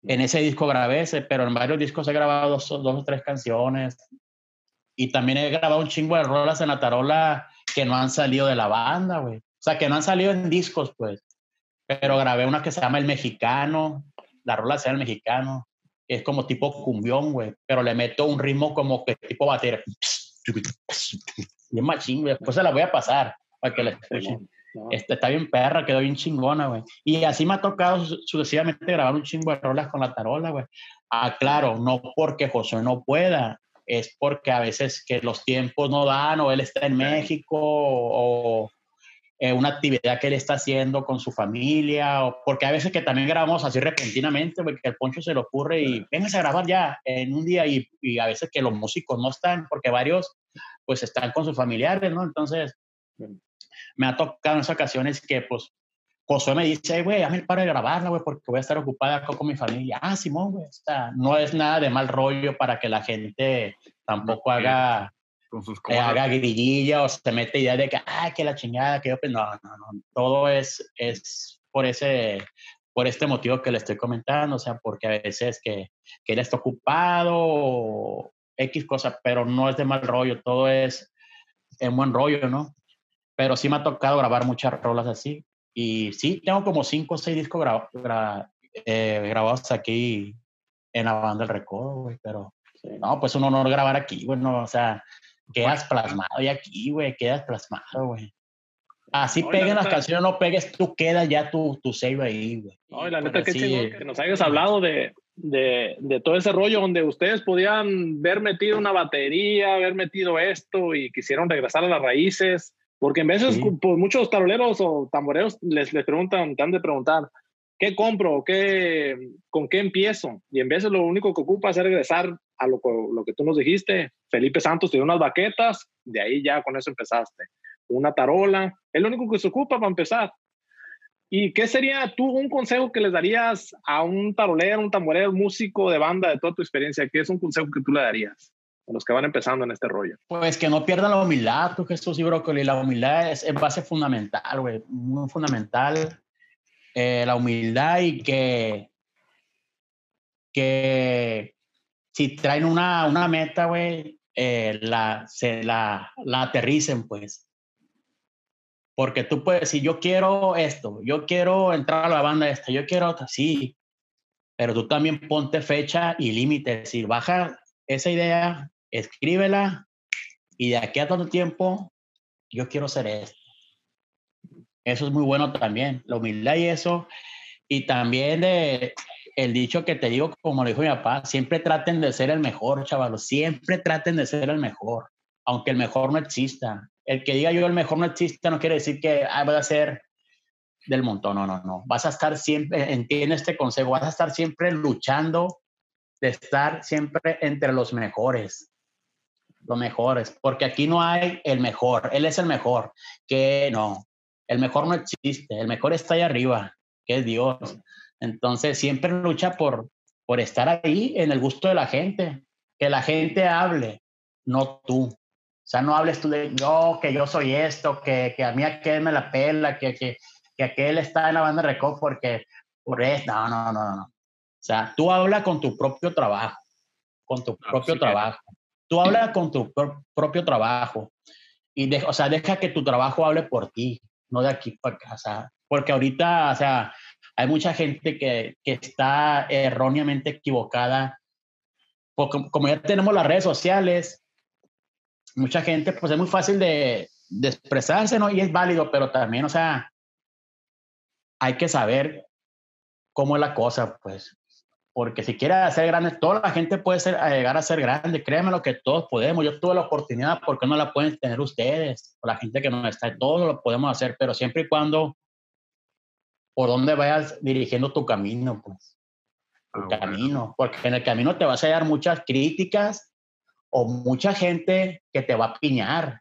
En ese disco grabé ese, pero en varios discos he grabado dos, o- dos o tres canciones. Y también he grabado un chingo de rolas en la tarola que no han salido de la banda, güey. O sea, que no han salido en discos, pues. Pero grabé una que se llama El Mexicano. La rola se llama El Mexicano. que es como tipo cumbión, güey. Pero le meto un ritmo como que tipo batería. (laughs) Bien machín, güey. Después se la voy a pasar para que la escuchen. No, Este, está bien perra, quedó bien chingona, güey. Y así me ha tocado su- sucesivamente grabar un chingo de rolas con la tarola, güey. Ah, claro, no porque José no pueda, es porque a veces que los tiempos no dan o él está en México o eh, una actividad que él está haciendo con su familia, o porque a veces que también grabamos así repentinamente, porque el poncho se le ocurre y véngase a grabar ya en un día y, y a veces que los músicos no están, porque varios pues están con sus familiares, ¿no? Entonces, me ha tocado en esas ocasiones que pues Josué me dice, "Ay, güey, hazme el paro de grabarla, güey, porque voy a estar ocupada acá con mi familia. Ah, Simón, güey, o sea, no es nada de mal rollo para que la gente tampoco haga Con sus eh, haga grillilla o se mete idea de que, ah, que la chingada, que yo, pues no, no, no, todo es, es por ese, por este motivo que le estoy comentando, o sea, porque a veces que, que él está ocupado o X cosas, pero no es de mal rollo, todo es en buen rollo, ¿no? Pero sí me ha tocado grabar muchas rolas así, y sí, tengo como cinco o seis discos gra- gra- eh, grabados aquí en la banda del recodo, güey, pero sí. no, pues un honor grabar aquí, bueno, o sea, quedas plasmado y aquí, güey, quedas plasmado, güey. Así No, y la peguen las neta- canciones, no pegues, tú quedas ya tu, tu save ahí, güey. No, y la neta, chingón eh, que nos hayas hablado de, de, de todo ese rollo donde ustedes podían ver metido una batería, haber metido esto y quisieron regresar a las raíces. Porque en veces, Sí. pues, muchos taroleros o tamboreros les, les preguntan, te han de preguntar, ¿qué compro? ¿Qué, ¿Con qué empiezo? Y en veces lo único que ocupa es regresar a lo, lo que tú nos dijiste. Felipe Santos te dio unas baquetas, de ahí ya con eso empezaste. Una tarola, es lo único que se ocupa para empezar. ¿Y qué sería tú un consejo que les darías a un tarolero, un tamborero, músico de banda de toda tu experiencia? ¿Qué es un consejo que tú le darías a los que van empezando en este rollo? Pues que no pierdan la humildad, tú Jesús y Brócoli. La humildad es, es base fundamental, güey, muy fundamental. Eh, la humildad y que, que si traen una, una meta, güey, eh, la, se la, la aterricen, pues. Porque tú puedes decir, yo quiero esto, yo quiero entrar a la banda esta, yo quiero otra, sí. Pero tú también ponte fecha y límite. Es decir, baja esa idea, escríbela y de aquí a tanto tiempo yo quiero ser esto. Eso es muy bueno también, la humildad y eso. Y también de el dicho que te digo, como lo dijo mi papá, siempre traten de ser el mejor, chavalos, siempre traten de ser el mejor, aunque el mejor no exista. El que diga yo el mejor no exista no quiere decir que ah, voy a ser del montón, no, no, no. Vas a estar siempre, entiende este consejo, vas a estar siempre luchando de estar siempre entre los mejores, los mejores, porque aquí no hay el mejor, él es el mejor, que no, el mejor no existe, el mejor está ahí arriba, que es Dios. Entonces siempre lucha por, por estar ahí en el gusto de la gente, que la gente hable, no tú. O sea, no hables tú de yo, que yo soy esto, que, que a mí aquel me la pela, que, que, que aquel está en la banda de recodo porque por esto. No, no, no, no. O sea, tú habla con tu propio trabajo, con tu Ah, propio sí. trabajo. Tú habla con tu pro- propio trabajo. Y o sea, deja que tu trabajo hable por ti, no de aquí para acá. O sea, porque ahorita, o sea, hay mucha gente que, que está erróneamente equivocada. Porque como ya tenemos las redes sociales, mucha gente, pues es muy fácil de, de expresarse, ¿no? Y es válido, pero también, o sea, hay que saber cómo es la cosa, pues. Porque si quieres hacer grande, toda la gente puede ser, a llegar a ser grande. Créeme lo que todos podemos. Yo tuve la oportunidad, ¿por qué no la pueden tener ustedes? O la gente que no está, todos lo podemos hacer, pero siempre y cuando por donde vayas dirigiendo tu camino, pues. Tu Ah, bueno. camino. Porque en el camino te vas a hallar muchas críticas o mucha gente que te va a piñar,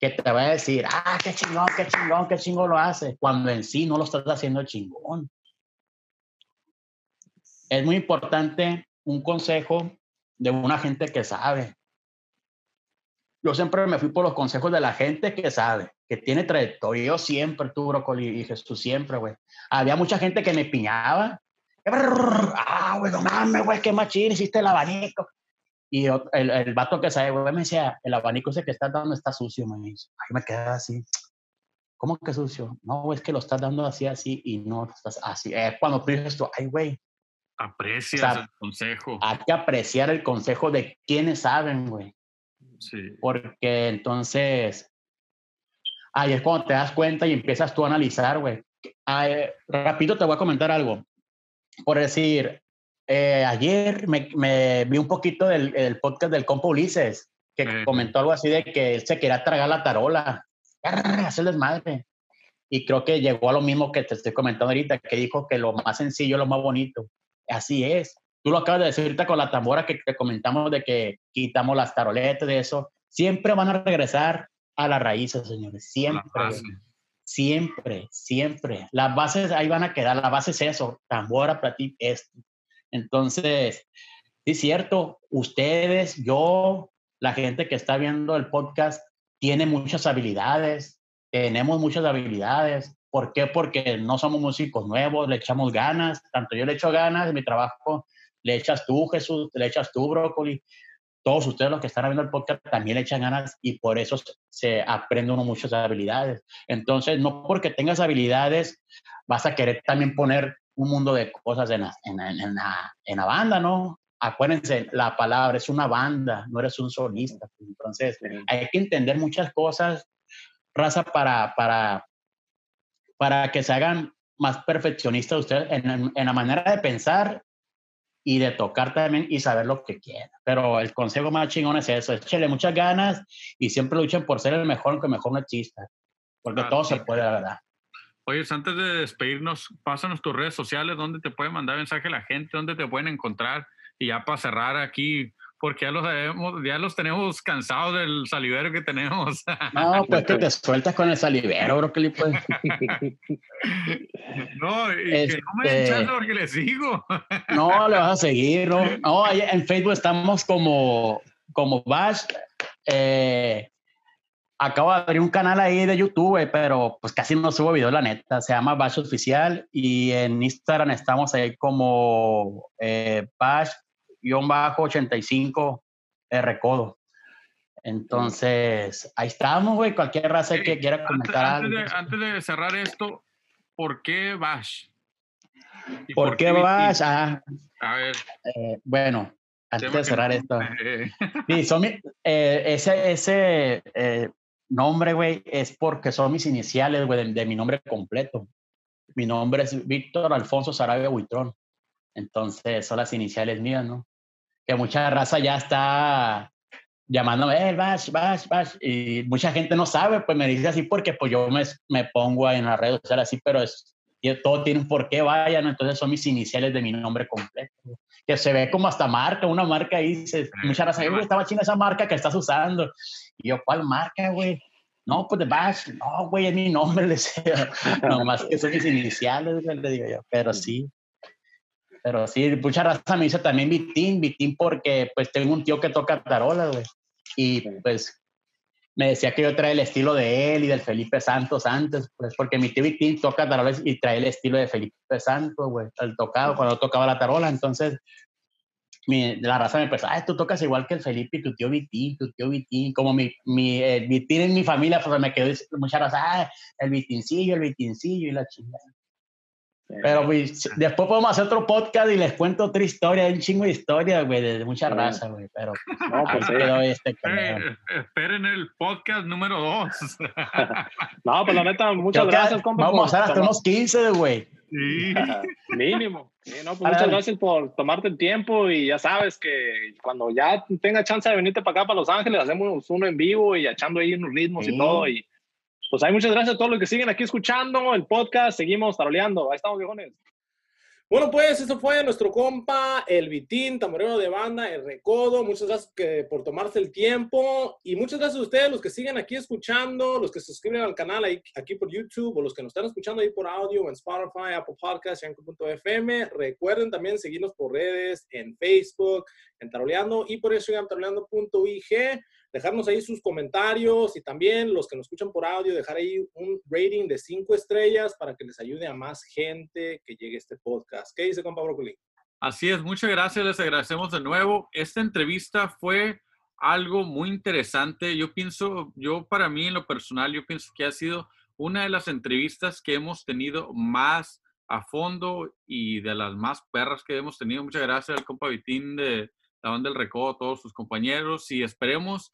que te va a decir, ah, qué chingón, qué chingón, qué chingón lo hace, cuando en sí no lo estás haciendo chingón. Es muy importante un consejo de una gente que sabe. Yo siempre me fui por los consejos de la gente que sabe, que tiene trayectoria. Yo siempre, tú, Brócoli y Jesús, siempre, güey. Había mucha gente que me piñaba. Ah, güey, no mames, güey, qué machín, hiciste el abanico. Y ot- el, el vato que sabe, güey, me decía, el abanico ese que estás dando está sucio, me dice. Ahí me quedaba así. ¿Cómo que sucio? No, güey, es que lo estás dando así, así, y no estás así. Es cuando tú dices tú, ay, güey, Aprecias O sea, el consejo. hay que apreciar el consejo de quienes saben, güey. Sí. Porque entonces, ahí es cuando te das cuenta y empiezas tú a analizar, güey. Rapidito te voy a comentar algo. Por decir, eh, ayer me, me vi un poquito del el podcast del compa Ulises, que comentó algo así de que él se quería tragar la tarola, hacer desmadre. Y creo que llegó a lo mismo que te estoy comentando ahorita, que dijo que lo más sencillo es lo más bonito. Así es. Tú lo acabas de decir ahorita con la tambora que, que comentamos de que quitamos las taroletas de eso. Siempre van a regresar a las raíces, señores. Siempre. Siempre, siempre. Las bases ahí van a quedar. La base es eso. Tambora, platillo, esto. Entonces, sí es cierto. Ustedes, yo, la gente que está viendo el podcast, tiene muchas habilidades. Tenemos muchas habilidades. ¿Por qué? Porque no somos músicos nuevos, le echamos ganas. Tanto yo le echo ganas en mi trabajo, le echas tú, Jesús, le echas tú, Brócoli. Todos ustedes los que están viendo el podcast también le echan ganas y por eso se aprende uno muchas habilidades. Entonces, no porque tengas habilidades, vas a querer también poner un mundo de cosas en la, en, en la, en la banda, ¿no? acuérdense, la palabra es una banda, no eres un solista. Entonces, hay que entender muchas cosas, raza, para, para, para que se hagan más perfeccionistas ustedes en, en- la manera de pensar y de tocar también y saber lo que quieren. Pero el consejo más chingón es eso, échale muchas ganas y siempre luchen por ser el mejor, aunque mejor no exista. Porque Ah, todo sí. se puede, la verdad. Oye, antes de despedirnos, pásanos tus redes sociales, donde te puede mandar mensaje la gente, donde te pueden encontrar. Y ya para cerrar aquí, porque ya los, sabemos, ya los tenemos cansados del salivero que tenemos. No, pues que te (laughs) sueltas con el salivero, bro, que le puede- no, y que no me Este- chance porque les sigo. No, le vas a seguir, ¿no? No, en Facebook estamos como, como Bash. Eh, acabo de abrir un canal ahí de YouTube, pero pues casi no subo video, la neta. Se llama Bash Oficial y en Instagram estamos ahí como eh, Bash-85 Recodo. Entonces, ahí estamos, güey. Cualquier raza que quiera comentar antes algo. de, antes de cerrar esto, ¿por qué Bash? ¿Y ¿Por qué? Bash? Ah, A ver, eh, bueno, antes de cerrar esto. (laughs) Sí, son mi- eh, ese, ese eh, nombre, güey, es porque son mis iniciales, güey, de, de mi nombre completo. Mi nombre es Víctor Alfonso Sarabia Buitrón. Entonces, son las iniciales mías, ¿no? Que mucha raza ya está llamándome, eh, Bash, Bash, Bash. Y mucha gente no sabe, pues me dice así porque pues yo me, me pongo en las redes sociales así, pero es, y todo tiene un porqué, vaya, ¿no? Entonces son mis iniciales de mi nombre completo. Que se ve como hasta marca, una marca ahí, dice, mucha raza, "Güey, estaba china esa marca que estás usando. Y yo, ¿cuál marca, güey? No, pues de Bash, no, güey, es mi nombre, (laughs) le decía. (laughs) Nomás que son mis iniciales, le digo yo. Pero sí. Pero sí, mucha raza me dice también Vitín, Vitín porque pues tengo un tío que toca tarola, güey. Y pues me decía que yo traía el estilo de él y del Felipe Santos antes, pues porque mi tío Vitín toca tarola y trae el estilo de Felipe Santos, güey, el tocado, cuando tocaba la tarola. Entonces, mi, la raza me empezó, ay, tú tocas igual que el Felipe y tu tío Vitín, tu tío Vitín, como mi, mi el Vitín en mi familia, pues me quedó mucha raza, ah, el Vitincillo, el Vitincillo y la chingada. Pero pues, si- después podemos hacer otro podcast y les cuento otra historia, hay un chingo de historias, güey, de mucha Sí. raza, güey, pero (laughs) No, pues sí. quedó este eh, eh, esperen el podcast número dos. (laughs) No, pues la neta, muchas Creo gracias, compa. Vamos a hacer hasta unos 15, güey. sí. (laughs) Mínimo. Sí, no, pues muchas gracias por tomarte el tiempo y ya sabes que cuando ya tenga chance de venirte para acá, para Los Ángeles, hacemos uno en vivo y echando ahí unos ritmos Sí. y todo. Y pues hay muchas gracias a todos los que siguen aquí escuchando el podcast. Seguimos taroleando. Ahí estamos, viejones. Bueno, pues eso fue nuestro compa, el Vitín, tamborero de banda, el Recodo. Muchas gracias que- por tomarse el tiempo y muchas gracias a ustedes, los que siguen aquí escuchando, los que se suscriben al canal ahí, aquí por YouTube o los que nos están escuchando ahí por audio en Spotify, Apple Podcasts, Anchor.fm. Recuerden también seguirnos por redes, en Facebook, en Taroleando y por Instagram, taroleando.ig. Dejarnos ahí sus comentarios y también los que nos escuchan por audio, dejar ahí un rating de cinco estrellas para que les ayude a más gente que llegue a este podcast. ¿Qué dice compa Broccoli? Así es, muchas gracias, les agradecemos de nuevo. Esta entrevista fue algo muy interesante. Yo pienso, yo para mí en lo personal, yo pienso que ha sido una de las entrevistas que hemos tenido más a fondo y de las más perras que hemos tenido. Muchas gracias al compa Vitín de la banda del Recodo, todos sus compañeros y esperemos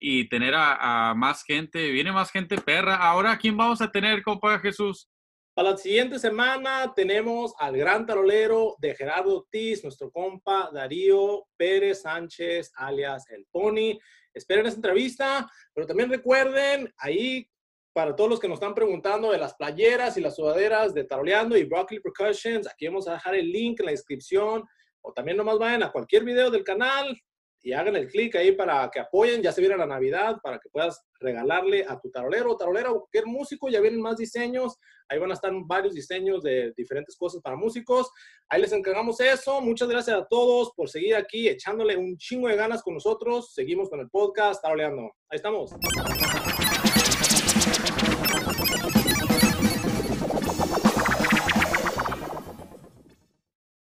y tener a, a más gente. Viene más gente perra. Ahora, ¿quién vamos a tener, compa Jesús? Para la siguiente semana tenemos al gran tarolero de Gerardo Ortiz, nuestro compa Darío Pérez Sánchez, alias El Pony. Esperen esa entrevista, pero también recuerden ahí para todos los que nos están preguntando de las playeras y las sudaderas de Taroleando y Broccoli Percussions, aquí vamos a dejar el link en la descripción o también nomás vayan a cualquier video del canal y hagan el clic ahí para que apoyen, ya se viene la Navidad, para que puedas regalarle a tu tarolero tarolera o cualquier músico, ya vienen más diseños, ahí van a estar varios diseños de diferentes cosas para músicos, ahí les encargamos eso, muchas gracias a todos por seguir aquí echándole un chingo de ganas con nosotros, seguimos con el podcast, taroleando, ahí estamos.